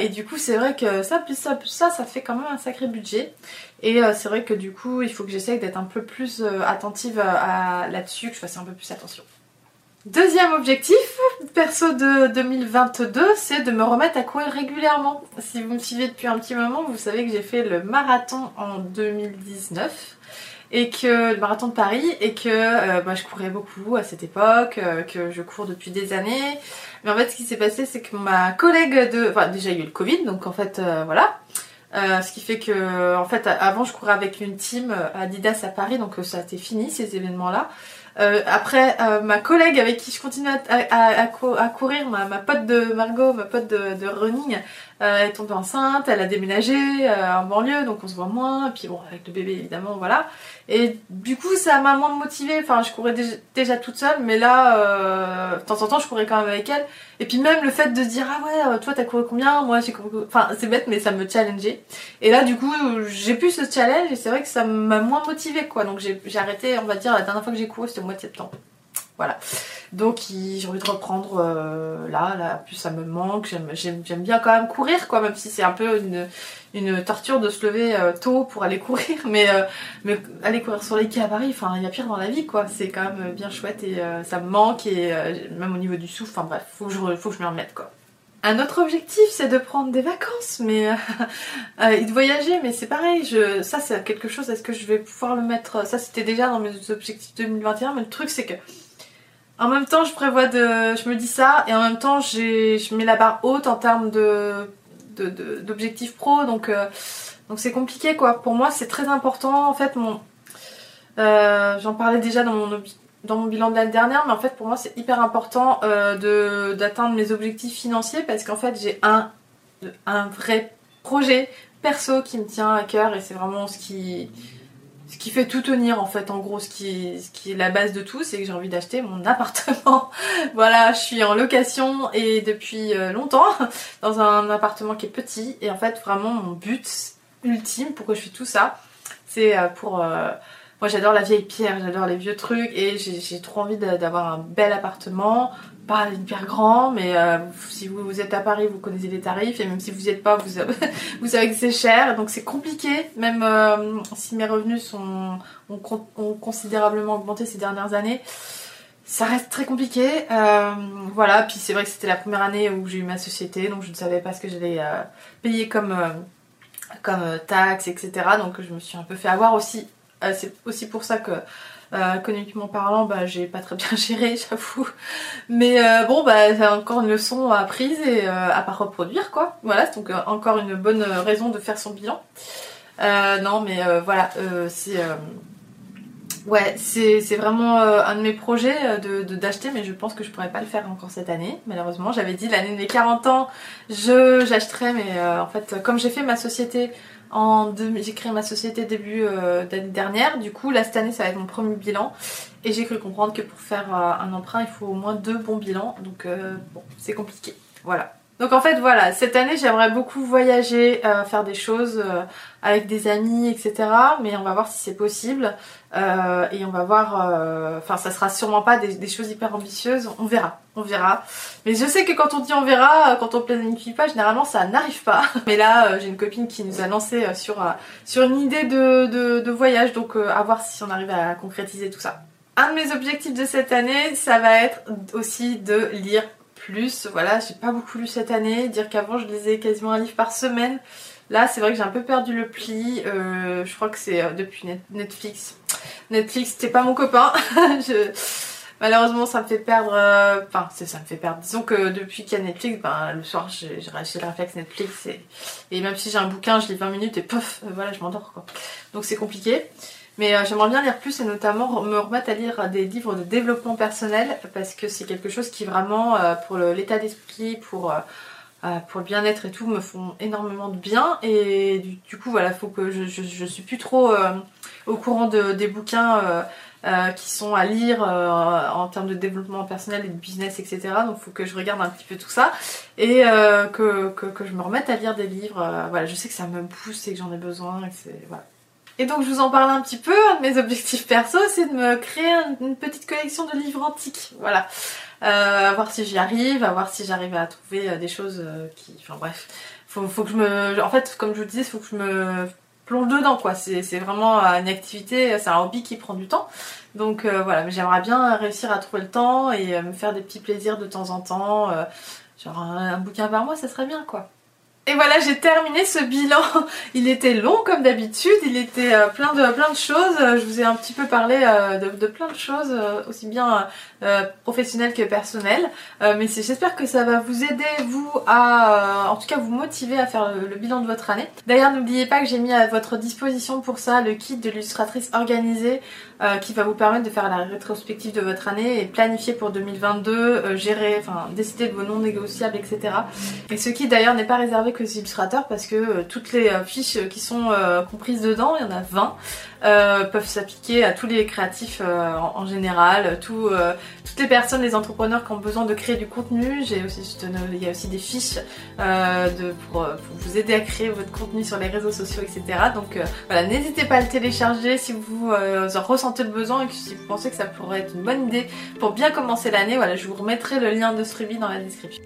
et du coup, c'est vrai que ça, plus ça, plus ça, ça fait quand même un sacré budget. Et c'est vrai que du coup, il faut que j'essaye d'être un peu plus attentive à là-dessus, que je fasse un peu plus attention. Deuxième objectif, perso de 2022, c'est de me remettre à courir régulièrement. Si vous me suivez depuis un petit moment, vous savez que j'ai fait le marathon en 2019 et que le marathon de Paris et que euh, bah, je courais beaucoup à cette époque, euh, que je cours depuis des années. Mais en fait, ce qui s'est passé, c'est que ma collègue de, enfin déjà il y a eu le Covid, donc en fait euh, voilà. ce qui fait que, en fait, avant je courais avec une team Adidas à Paris, donc ça a été fini ces événements-là. Euh, après, euh, ma collègue avec qui je continue à, courir, ma, pote de Margot, ma pote de, running, euh, elle est tombée enceinte, elle a déménagé en banlieue, donc on se voit moins. Et puis bon, avec le bébé évidemment, voilà. Et du coup, ça m'a moins motivée. Enfin, je courais déjà, toute seule, mais là, de temps en temps, je courais quand même avec elle. Et puis même le fait de se dire ah ouais euh, toi t'as couru combien? Moi j'ai couru enfin c'est bête mais ça me challengeait et là du coup j'ai plus ce challenge et c'est vrai que ça m'a moins motivé quoi donc j'ai arrêté on va dire la dernière fois que j'ai couru c'était au mois de septembre voilà donc j'ai envie de reprendre euh, là là plus ça me manque j'aime bien quand même courir quoi même si c'est un peu une, torture de se lever euh, tôt pour aller courir mais, mais aller courir sur les quais à Paris enfin il y a pire dans la vie quoi c'est quand même bien chouette et ça me manque et même au niveau du souffle enfin bref faut que je faut remette quoi. Un autre objectif, c'est de prendre des vacances, mais euh, euh, et de voyager, mais c'est pareil. Je, ça, c'est quelque chose. Est-ce que je vais pouvoir le mettre Ça, c'était déjà dans mes objectifs 2021, mais le truc, c'est que en même temps, je prévois de, je me dis ça, et en même temps, je mets la barre haute en termes de d'objectifs pro, donc euh, donc c'est compliqué quoi. Pour moi, c'est très important. En fait, mon j'en parlais déjà dans mon dans mon bilan de l'année dernière, mais en fait pour moi c'est hyper important euh, d'atteindre mes objectifs financiers parce qu'en fait j'ai un, un vrai projet perso qui me tient à cœur et c'est vraiment ce qui, ce qui fait tout tenir en fait en gros ce qui, est la base de tout c'est que j'ai envie d'acheter mon appartement. Voilà je suis en location et depuis euh, longtemps dans un appartement qui est petit. Et en fait vraiment mon but ultime pourquoi je fais tout ça c'est euh, pour euh, moi j'adore la vieille pierre, j'adore les vieux trucs et j'ai trop envie d'avoir un bel appartement, pas hyper grand, mais euh, si vous, êtes à Paris, vous connaissez les tarifs et même si vous n'y êtes pas, vous, vous savez que c'est cher, donc c'est compliqué, même euh, si mes revenus sont, ont, considérablement augmenté ces dernières années. Ça reste très compliqué, euh, voilà. Puis c'est vrai que c'était la première année où j'ai eu ma société, donc je ne savais pas ce que j'allais payer comme comme taxes, etc. Donc je me suis un peu fait avoir aussi c'est aussi pour ça que euh, économiquement parlant, bah, j'ai pas très bien géré, j'avoue. Mais euh, bon, bah, c'est encore une leçon apprise et à pas reproduire, quoi. Voilà, donc encore une bonne raison de faire son bilan. non, mais voilà, c'est ouais, c'est vraiment un de mes projets de d'acheter, mais je pense que je pourrais pas le faire encore cette année, malheureusement. J'avais dit l'année de mes 40 ans, je j'achèterais, mais en fait, comme j'ai fait ma société j'ai créé ma société début euh, d'année dernière. Du coup, là, cette année, ça va être mon premier bilan. Et j'ai cru comprendre que pour faire euh, un emprunt, il faut au moins deux bons bilans. Donc, euh, bon, c'est compliqué. Voilà. Donc en fait voilà, cette année j'aimerais beaucoup voyager, faire des choses avec des amis, etc. Mais on va voir si c'est possible. Euh, et on va voir, enfin ça sera sûrement pas des, choses hyper ambitieuses, on verra, on verra. Mais je sais que quand on dit on verra, quand on planifie pas, généralement ça n'arrive pas. Mais là j'ai une copine qui nous a lancé sur, sur une idée de, de, de voyage, donc à voir si on arrive à concrétiser tout ça. Un de mes objectifs de cette année, ça va être aussi de lire plus. Voilà, j'ai pas beaucoup lu cette année. Dire qu'avant je lisais quasiment un livre par semaine. Là, c'est vrai que j'ai un peu perdu le pli. Euh, je crois que c'est euh, depuis Netflix. Netflix, c'était pas mon copain. Malheureusement, ça me fait perdre. Euh, enfin, ça me fait perdre. Disons que depuis qu'il y a Netflix, ben, le soir, j'ai racheté le réflexe Netflix. Et, même si j'ai un bouquin, je lis 20 minutes et pof, voilà, je m'endors quoi. Donc c'est compliqué. Mais j'aimerais bien lire plus et notamment me remettre à lire des livres de développement personnel parce que c'est quelque chose qui vraiment, pour l'état d'esprit, pour, pour le bien-être et tout, me font énormément de bien. Et du, coup, voilà, faut que je, je, suis plus trop au courant de, des bouquins euh, qui sont à lire euh, en termes de développement personnel et de business, etc. Donc faut que je regarde un petit peu tout ça et euh, que, que, que, je me remette à lire des livres. voilà, je sais que ça me pousse et que j'en ai besoin. Et, c'est, voilà. Et donc je vous en parle un petit peu. Un de mes objectifs perso, c'est de me créer une petite collection de livres antiques. Voilà. à voir si j'y arrive, à voir si j'arrive à trouver des choses qui... Enfin bref, faut, faut que je me... En fait, comme je vous disais, faut que je me plonge dedans quoi. C'est vraiment une activité, c'est un hobby qui prend du temps. Donc euh, voilà, mais j'aimerais bien réussir à trouver le temps et euh, me faire des petits plaisirs de temps en temps. Euh, genre un, bouquin par mois, ça serait bien quoi. Et voilà, j'ai terminé ce bilan. Il était long comme d'habitude, il était plein de plein de choses. Je vous ai un petit peu parlé de, de plein de choses, aussi bien euh, professionnel que personnel. Euh, mais j'espère que ça va vous aider, vous, à, euh, en tout cas, vous motiver à faire le, bilan de votre année. D'ailleurs, n'oubliez pas que j'ai mis à votre disposition pour ça le kit de l'illustratrice organisée qui va vous permettre de faire la rétrospective de votre année et planifier pour 2022, gérer, enfin, décider de vos non négociables, etc. Et ce kit d'ailleurs n'est pas réservé que aux illustrateurs parce que toutes les fiches qui sont comprises dedans, il y en a 20, peuvent s'appliquer à tous les créatifs en, général, tout, toutes les personnes, les entrepreneurs qui ont besoin de créer du contenu. Il y a aussi des fiches euh, pour, vous aider à créer votre contenu sur les réseaux sociaux, etc. Donc euh, voilà, n'hésitez pas à le télécharger si vous euh, en ressentez le besoin et que si vous pensez que ça pourrait être une bonne idée pour bien commencer l'année. Voilà, je vous remettrai le lien de ce freebie dans la description.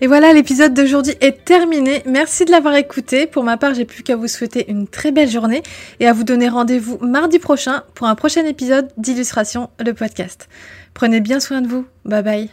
Et voilà, l'épisode d'aujourd'hui est terminé. Merci de l'avoir écouté. Pour ma part, j'ai plus qu'à vous souhaiter une très belle journée et à vous donner rendez-vous mardi prochain pour un prochain épisode d'Illustration, le podcast. Prenez bien soin de vous. Bye bye.